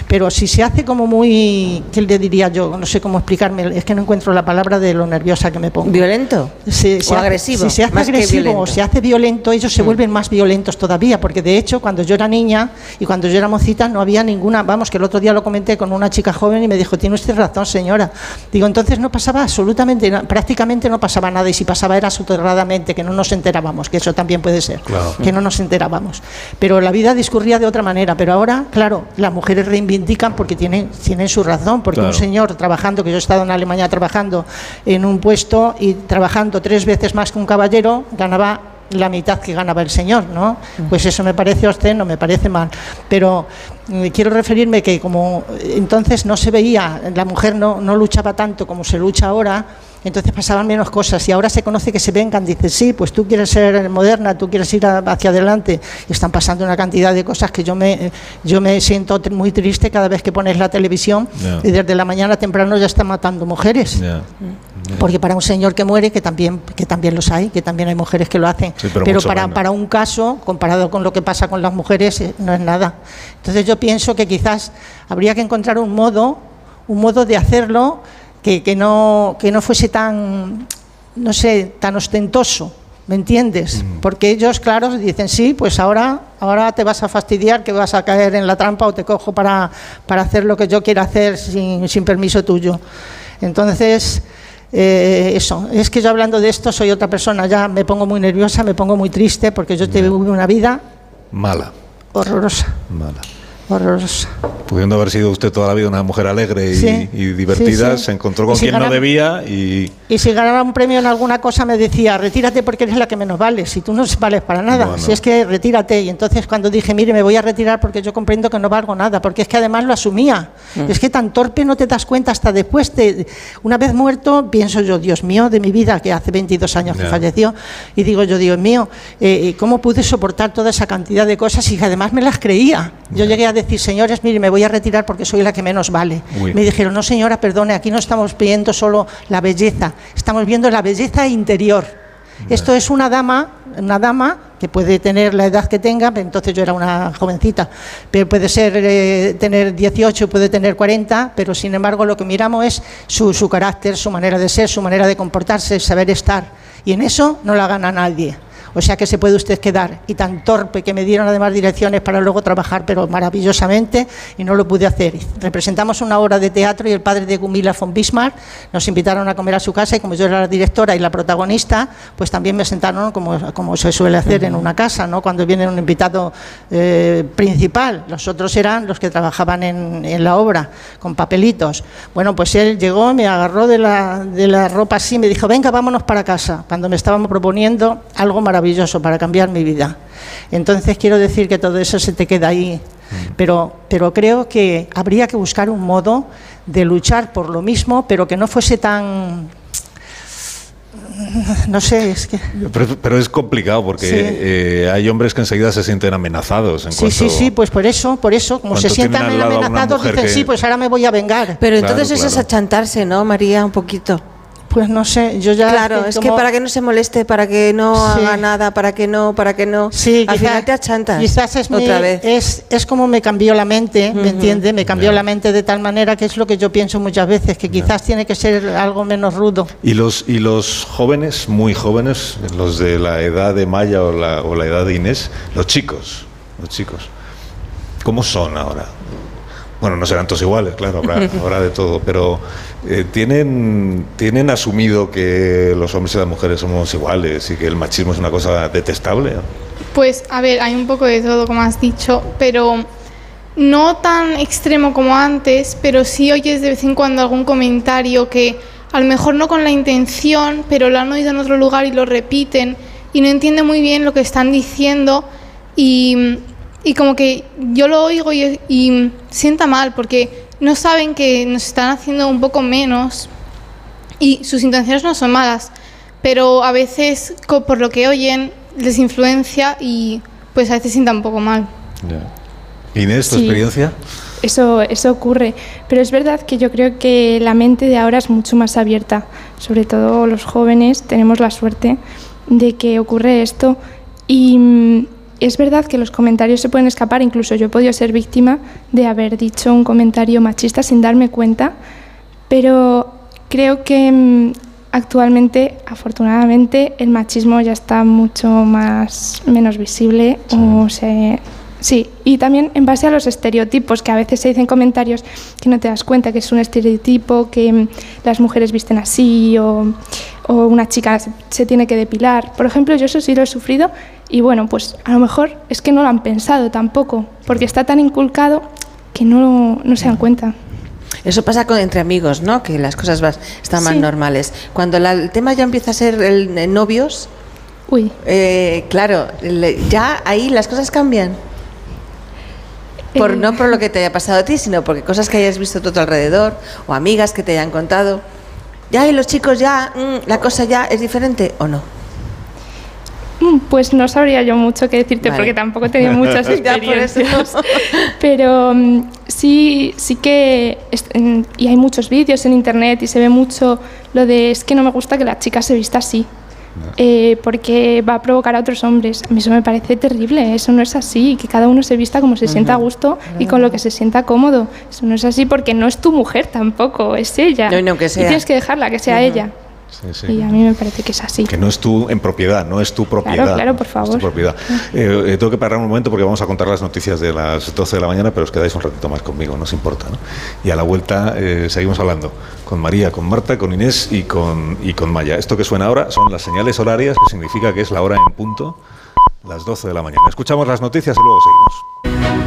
Pero si se hace como muy, ¿qué le diría yo? No sé cómo explicarme, es que no encuentro la palabra de lo nerviosa que me pongo. ¿Violento? Se- se ¿O hace- agresivo? Si se hace Más agresivo o se hace violento, ellos se vuelven más violentos todavía, porque de hecho cuando yo era niña y cuando yo era mocita no había ninguna, vamos, que el otro día lo comenté con una chica joven y me dijo, tiene usted razón señora. Digo, entonces no pasaba absolutamente, prácticamente no pasaba nada y si pasaba era soterradamente, que no nos enterábamos, que eso también puede ser, Claro. que no nos enterábamos. Pero la vida discurría de otra manera, pero ahora, claro, las mujeres reivindican porque tienen, tienen su razón, porque un señor trabajando, que yo he estado en Alemania trabajando en un puesto y trabajando tres veces más que un caballero, ganaba la mitad que ganaba el señor, ¿no? Pues eso me parece obsceno, me parece mal. Pero eh, quiero referirme que como entonces no se veía, la mujer no, no luchaba tanto como se lucha ahora, entonces pasaban menos cosas y ahora se conoce que se vengan, dice, sí, pues tú quieres ser moderna, tú quieres ir hacia adelante. Están pasando una cantidad de cosas que yo me, yo me siento muy triste cada vez que pones la televisión Ya. y desde la mañana temprano ya están matando mujeres. Ya. Porque para un señor que muere, que también, que también los hay, que también hay mujeres que lo hacen, Sí, pero para, menos. para un caso, comparado con lo que pasa con las mujeres, eh, no es nada. Entonces yo pienso que quizás habría que encontrar un modo, un modo de hacerlo que, que no, que no fuese tan, no sé, tan ostentoso. ¿Me entiendes? Porque ellos, claro, dicen, sí, pues ahora, ahora te vas a fastidiar, que vas a caer en la trampa o te cojo para, para hacer lo que yo quiera hacer sin, sin permiso tuyo. Entonces, eh, eso, es que yo hablando de esto soy otra persona, ya me pongo muy nerviosa, me pongo muy triste porque yo tuve una vida Mala, horrorosa, mala. Horrorosa. Pudiendo haber sido usted toda la vida una mujer alegre y, Sí, y divertida, sí, sí. se encontró con si quien no debía y Y si ganaba un premio en alguna cosa me decía, retírate porque eres la que menos vales, si tú no vales para nada, Bueno. si es que retírate. Y entonces cuando dije, mire, me voy a retirar porque yo comprendo que no valgo nada, porque es que además lo asumía. Mm. Es que tan torpe no te das cuenta hasta después. De, una vez muerto, pienso yo, Dios mío, de mi vida, que hace 22 años que Ya. falleció, y digo yo, Dios mío, eh, ¿cómo pude soportar toda esa cantidad de cosas y que además me las creía? Yo llegué a decir, señores, mire, me voy a retirar porque soy la que menos vale. Uy. Me dijeron, no señora, perdone, aquí no estamos viendo solo la belleza, estamos viendo la belleza interior. Esto es una dama, una dama que puede tener la edad que tenga, entonces yo era una jovencita, pero puede ser eh, tener 18, puede tener 40, pero sin embargo lo que miramos es su, su carácter, su manera de ser, su manera de comportarse, saber estar. Y en eso no la gana nadie. O sea que se puede usted quedar. Y tan torpe que me dieron además direcciones para luego trabajar, pero maravillosamente, y no lo pude hacer. Representamos una obra de teatro y el padre de Gumila von Bismarck nos invitaron a comer a su casa y como yo era la directora y la protagonista, pues también me sentaron como, se suele hacer en una casa, ¿no? cuando viene un invitado eh, principal. Los otros eran los que trabajaban en, en la obra, con papelitos. Bueno, pues él llegó, me agarró de la, de la ropa así, me dijo, venga, vámonos para casa, cuando me estábamos proponiendo algo maravilloso para cambiar mi vida. Entonces quiero decir que todo eso se te queda ahí. Pero, pero creo que habría que buscar un modo de luchar por lo mismo, pero que no fuese tan... No sé, es que... Pero, pero es complicado porque Sí. eh, hay hombres que enseguida se sienten amenazados. En Sí, cuanto, sí, sí, pues por eso, por eso, como se sientan amenazados, dicen, que- sí, pues ahora me voy a vengar. Pero Claro, entonces eso es claro. achantarse, ¿no, María? Un poquito. Pues no sé, yo ya... Claro, es que como- para que no se moleste, para que no Sí. haga nada, para que no, para que no. Sí, Al quizá- final te achantas. Quizás es, mi- otra vez. es, es como me cambió la mente, ¿me Ujú. entiende? Me cambió la mente de tal manera que es lo que yo pienso muchas veces, que quizás tiene que ser algo menos rudo. Y los, y los jóvenes, muy jóvenes, los de la edad de Maya o la, o la edad de Inés, los chicos, los chicos, ¿cómo son ahora? Bueno, no serán todos iguales, claro, habrá, habrá de todo, pero eh, ¿tienen, ¿tienen asumido que los hombres y las mujeres somos iguales y que el machismo es una cosa detestable? Pues a ver, hay un poco de todo, como has dicho, pero no tan extremo como antes, pero sí oyes de vez en cuando algún comentario que a lo mejor no con la intención, pero lo han oído en otro lugar y lo repiten y no entienden muy bien lo que están diciendo y, y como que yo lo oigo y, y sienta mal porque no saben que nos están haciendo un poco menos y sus intenciones no son malas, pero a veces por lo que oyen les influencia y pues a veces sienta un poco mal. Inés, ¿tu Sí. experiencia? Eso, eso ocurre, pero es verdad que yo creo que la mente de ahora es mucho más abierta, sobre todo los jóvenes tenemos la suerte de que ocurre esto y mm, es verdad que los comentarios se pueden escapar, incluso yo he podido ser víctima de haber dicho un comentario machista sin darme cuenta, pero creo que mm, actualmente, afortunadamente, el machismo ya está mucho más menos visible o se Sí, y también en base a los estereotipos, que a veces se dicen comentarios que no te das cuenta que es un estereotipo, que mm, las mujeres visten así o, o una chica se, tiene que depilar. Por ejemplo, yo eso sí lo he sufrido y bueno, pues a lo mejor es que no lo han pensado tampoco, porque está tan inculcado que no, no se dan cuenta. Eso pasa con, entre amigos, ¿no? Que las cosas vas- están más Sí. normales. Cuando la- el tema ya empieza a ser el, eh, novios, eh, claro, le- ya ahí las cosas cambian. Por, Eh. No por lo que te haya pasado a ti, sino porque cosas que hayas visto a tu alrededor o amigas que te hayan contado. Ya, y los chicos ya, mm, la cosa ya es diferente o no. Mm, Pues no sabría yo mucho qué decirte Vale. porque tampoco he tenido muchas Ya, por eso. experiencias. Pero mm, sí, sí que en- y hay muchos vídeos en internet y se ve mucho lo de es que no me gusta que la chica se vista así. Eh, porque va a provocar a otros hombres. A mí eso me parece terrible, eso no es así, que cada uno se vista como se sienta a gusto y con lo que se sienta cómodo. Eso no es así porque no es tu mujer tampoco, es ella. No, y no que Y sea. tienes que dejarla que sea ella. Sí, sí. Y a mí me parece que es así. Que no es tú en propiedad, no es tu propiedad. claro, por no es tu favor. propiedad. Eh, eh, tengo que parar un momento porque vamos a contar las noticias de las 12 de la mañana, pero os quedáis un ratito más conmigo, no os importa. ¿no? Y a la vuelta eh, seguimos hablando con María, con Marta, con Inés y con, y con Maya. Esto que suena ahora son las señales horarias, que significa que es la hora en punto, las 12 de la mañana. Escuchamos las noticias y luego seguimos.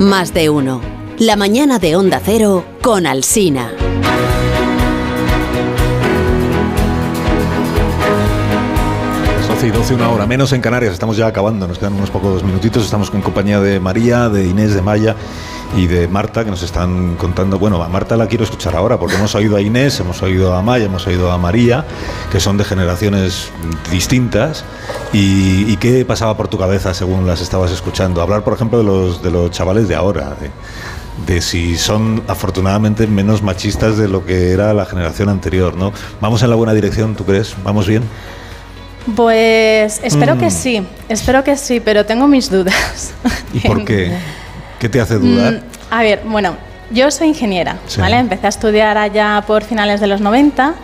Más de uno. La mañana de Onda Cero con Alsina. Las 12 y 12, una hora menos en Canarias. Estamos ya acabando, nos quedan unos pocos minutitos. Estamos en compañía de María, de Inés, de Maya y de Marta, que nos están contando. Bueno, a Marta la quiero escuchar ahora, porque hemos oído a Inés, hemos oído a Maya, hemos oído a María, que son de generaciones distintas. ¿Y, qué pasaba por tu cabeza según las estabas escuchando? Hablar, por ejemplo, de los, de los chavales de ahora. De si son afortunadamente menos machistas de lo que era la generación anterior, ¿no? ¿Vamos en la buena dirección, tú crees? ¿Vamos bien? Pues espero Mm. que sí, espero que sí, pero tengo mis dudas. ¿Y por qué? ¿Qué te hace dudar? Mm, a ver, bueno, yo soy ingeniera, Sí. ¿vale? Empecé a estudiar allá por finales de los 90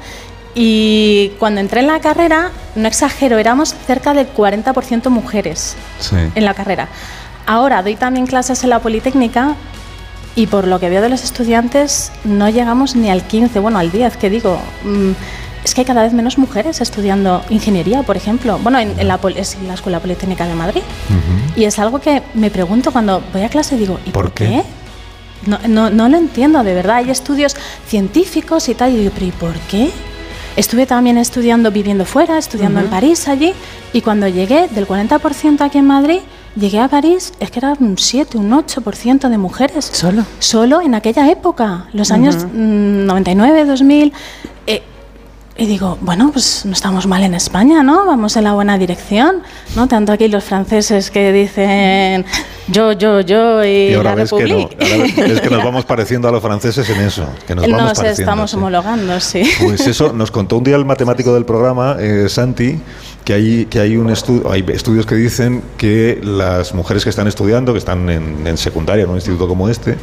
y cuando entré en la carrera, no exagero, éramos cerca del 40% mujeres Sí. en la carrera. Ahora doy también clases en la Politécnica y por lo que veo de los estudiantes no llegamos ni al 15, bueno, al 10, que digo. mm, es que hay cada vez menos mujeres estudiando ingeniería, por ejemplo. Bueno, en, en la, pol- es en la Escuela Politécnica de Madrid. Y es algo que me pregunto cuando voy a clase, digo, ¿y por, qué? No, no, no lo entiendo, de verdad. Hay estudios científicos y tal, y digo, ¿pero y por qué? Estuve también estudiando, viviendo fuera, estudiando en. París allí, y cuando llegué del 40% aquí en Madrid, llegué a París, es que era un 7, un 8% de mujeres. ¿Solo? Solo en aquella época, los años Ujú. mm, 99, 2000. eh, y digo, bueno, pues no estamos mal en España, ¿no? Vamos en la buena dirección, ¿no? Tanto aquí los franceses que dicen yo, yo, yo y, Y ahora la ves que, no, ahora ves que nos vamos pareciendo a los franceses en eso. Que nos vamos Nos pareciendo, estamos sí. homologando, sí. Pues eso, nos contó un día el matemático del programa, eh, Santi, que hay, que hay, un estudio, hay estudios que dicen que las mujeres que están estudiando, que están en, en secundaria, en un instituto como este,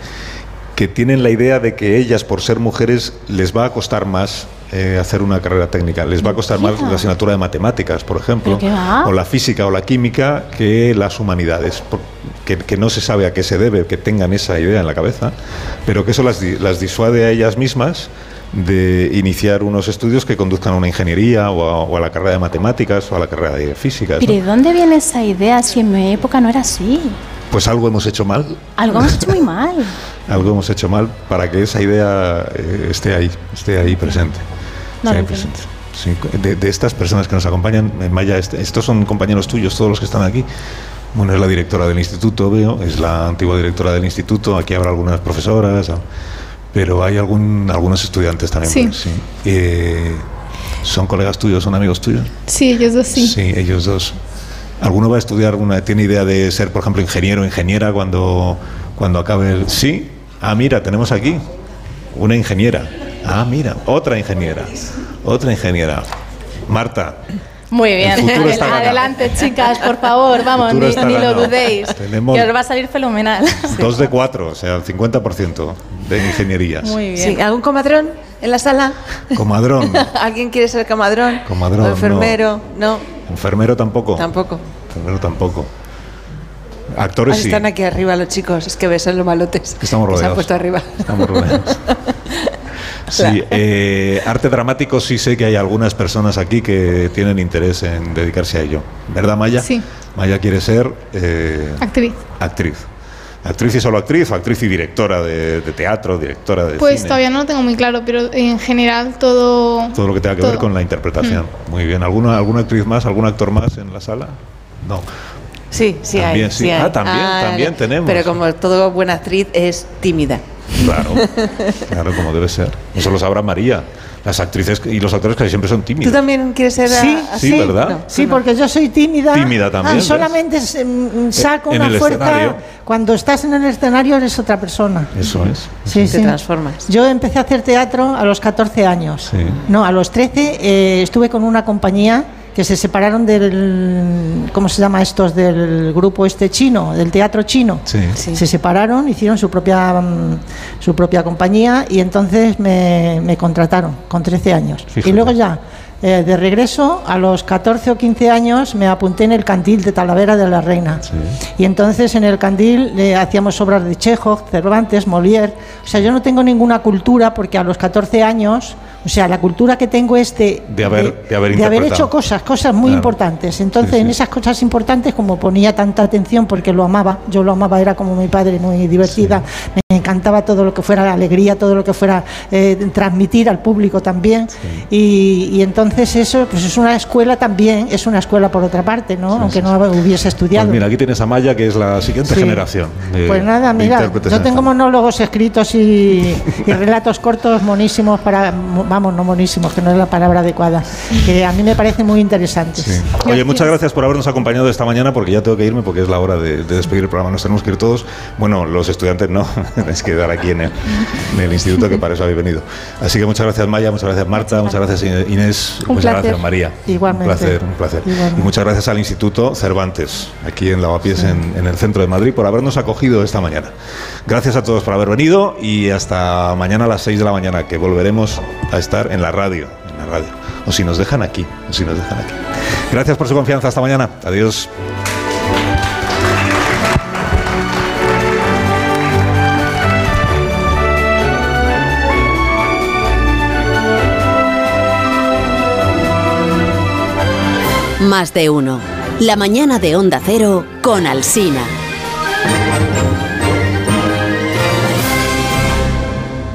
que tienen la idea de que ellas, por ser mujeres, les va a costar más eh, hacer una carrera técnica. Les va a costar más la asignatura de matemáticas, por ejemplo, o la física o la química que las humanidades. Que, que no se sabe a qué se debe que tengan esa idea en la cabeza, pero que eso las, las disuade a ellas mismas de iniciar unos estudios que conduzcan a una ingeniería o a, o a la carrera de matemáticas o a la carrera de físicas. ¿no? ¿Pero de dónde viene esa idea si en mi época no era así? Pues algo hemos hecho mal, Algo hemos hecho muy mal. algo hemos hecho mal para que esa idea eh, esté ahí, esté ahí presente. No esté ahí presente. Sí, de, de estas personas que nos acompañan, eh, Maya, estos son compañeros tuyos, todos los que están aquí. Bueno, es la directora del instituto, veo, es la antigua directora del instituto, aquí habrá algunas profesoras, ah, pero hay algún, algunos estudiantes también. Sí. pues, Eh, ¿Son colegas tuyos, son amigos tuyos? Sí, ellos dos sí. Sí, ellos dos. ¿Alguno va a estudiar, una, tiene idea de ser, por ejemplo, ingeniero o ingeniera cuando, cuando acabe el... Sí, ah, mira, tenemos aquí una ingeniera. Ah, mira, otra ingeniera. Otra ingeniera. Marta. Muy bien. Adelante, chicas, por favor, vamos, ni, lo dudéis. Tenemos- Que os va a salir fenomenal. Dos de cuatro, o sea, el 50% de ingenierías. Muy bien. Sí, ¿Algún comadrón en la sala? Comadrón, ¿Alguien quiere ser comadrón? Comadrón, ¿O enfermero? No, enfermero tampoco. tampoco. Enfermero tampoco. Actores Ah, sí. Están aquí arriba los chicos, es que ves los malotes. Estamos que se han rodeados. puesto arriba. Estamos rodeados. Sí, eh, arte dramático sí sé que hay algunas personas aquí que tienen interés en dedicarse a ello. ¿Verdad, Maya? Sí. Maya quiere ser eh, Actriz. actriz. Actriz y solo actriz, o actriz y directora de, de teatro, directora de Pues cine. todavía no lo tengo muy claro, pero en general todo. Todo lo que tenga que ver con la interpretación. Muy bien. ¿Alguna, ¿Alguna actriz más, algún actor más en la sala? No. Sí, sí También, hay. sí. hay. Ah, también, también tenemos. Pero como todo buena actriz es tímida. Claro, claro, como debe ser. Eso lo sabrá María. Las actrices y los actores casi siempre son ¿Tú tímidos. también quieres ser Sí, así? Sí, ¿verdad? No, Sí, tú no. porque yo soy tímida. Tímida también, Y ¿ves? solamente mm, saco En una el fuerza. escenario. Cuando estás en el escenario eres otra persona. Eso es. Sí, Te sí. transformas. Yo empecé a hacer teatro a los 14 años. Sí. No, a los 13 eh, estuve con una compañía que se separaron del, ¿cómo se llama estos? Del grupo este chino, del teatro chino. Sí. Se separaron, hicieron su propia, mm, su propia compañía y entonces me, me contrataron con 13 años. Fíjate. Y luego ya, eh, de regreso, a los 14 o 15 años, me apunté en el Candil de Talavera de la Reina. Y entonces en el Candil eh, hacíamos obras de Chekhov, Cervantes, Molière. O sea, yo no tengo ninguna cultura porque a los 14 años, o sea, la cultura que tengo es de, De haber, de haber de haber interpretado. hecho cosas, cosas muy Claro. importantes. Entonces, Sí, sí. en esas cosas importantes, como ponía tanta atención porque lo amaba, yo lo amaba, era como mi padre, muy divertida, me encantaba todo lo que fuera alegría, todo lo que fuera eh, transmitir al público también. Y, y entonces eso, pues es una escuela también, es una escuela por otra parte, ¿no? Aunque no hubiese estudiado. Pues mira, aquí tienes a Maya, que es la siguiente generación. de- Pues nada, mira, yo en tengo monólogos escritos y, y relatos cortos monísimos para, vamos, no monísimos, que no es la palabra adecuada, que a mí me parecen muy interesantes. Sí. Oye, muchas gracias por habernos acompañado esta mañana porque ya tengo que irme porque es la hora de, de despedir el programa. Nos tenemos que ir todos. Bueno, los estudiantes no, es quedar aquí en el, en el instituto que para eso habéis venido. Así que muchas gracias Maya, muchas gracias Marta, muchas gracias Inés, Un muchas placer. gracias María. Igualmente. Un placer, un placer. Igualmente. Y muchas gracias al Instituto Cervantes, aquí en Lavapiés, en, en el centro de Madrid, por habernos acogido esta mañana. Gracias a todos por haber venido y hasta mañana a las 6 de la mañana, que volveremos a estar en la radio, en la radio. O si nos dejan aquí, o si nos dejan aquí. Gracias por su confianza. Hasta mañana. Adiós. Más de uno. La mañana de Onda Cero con Alsina.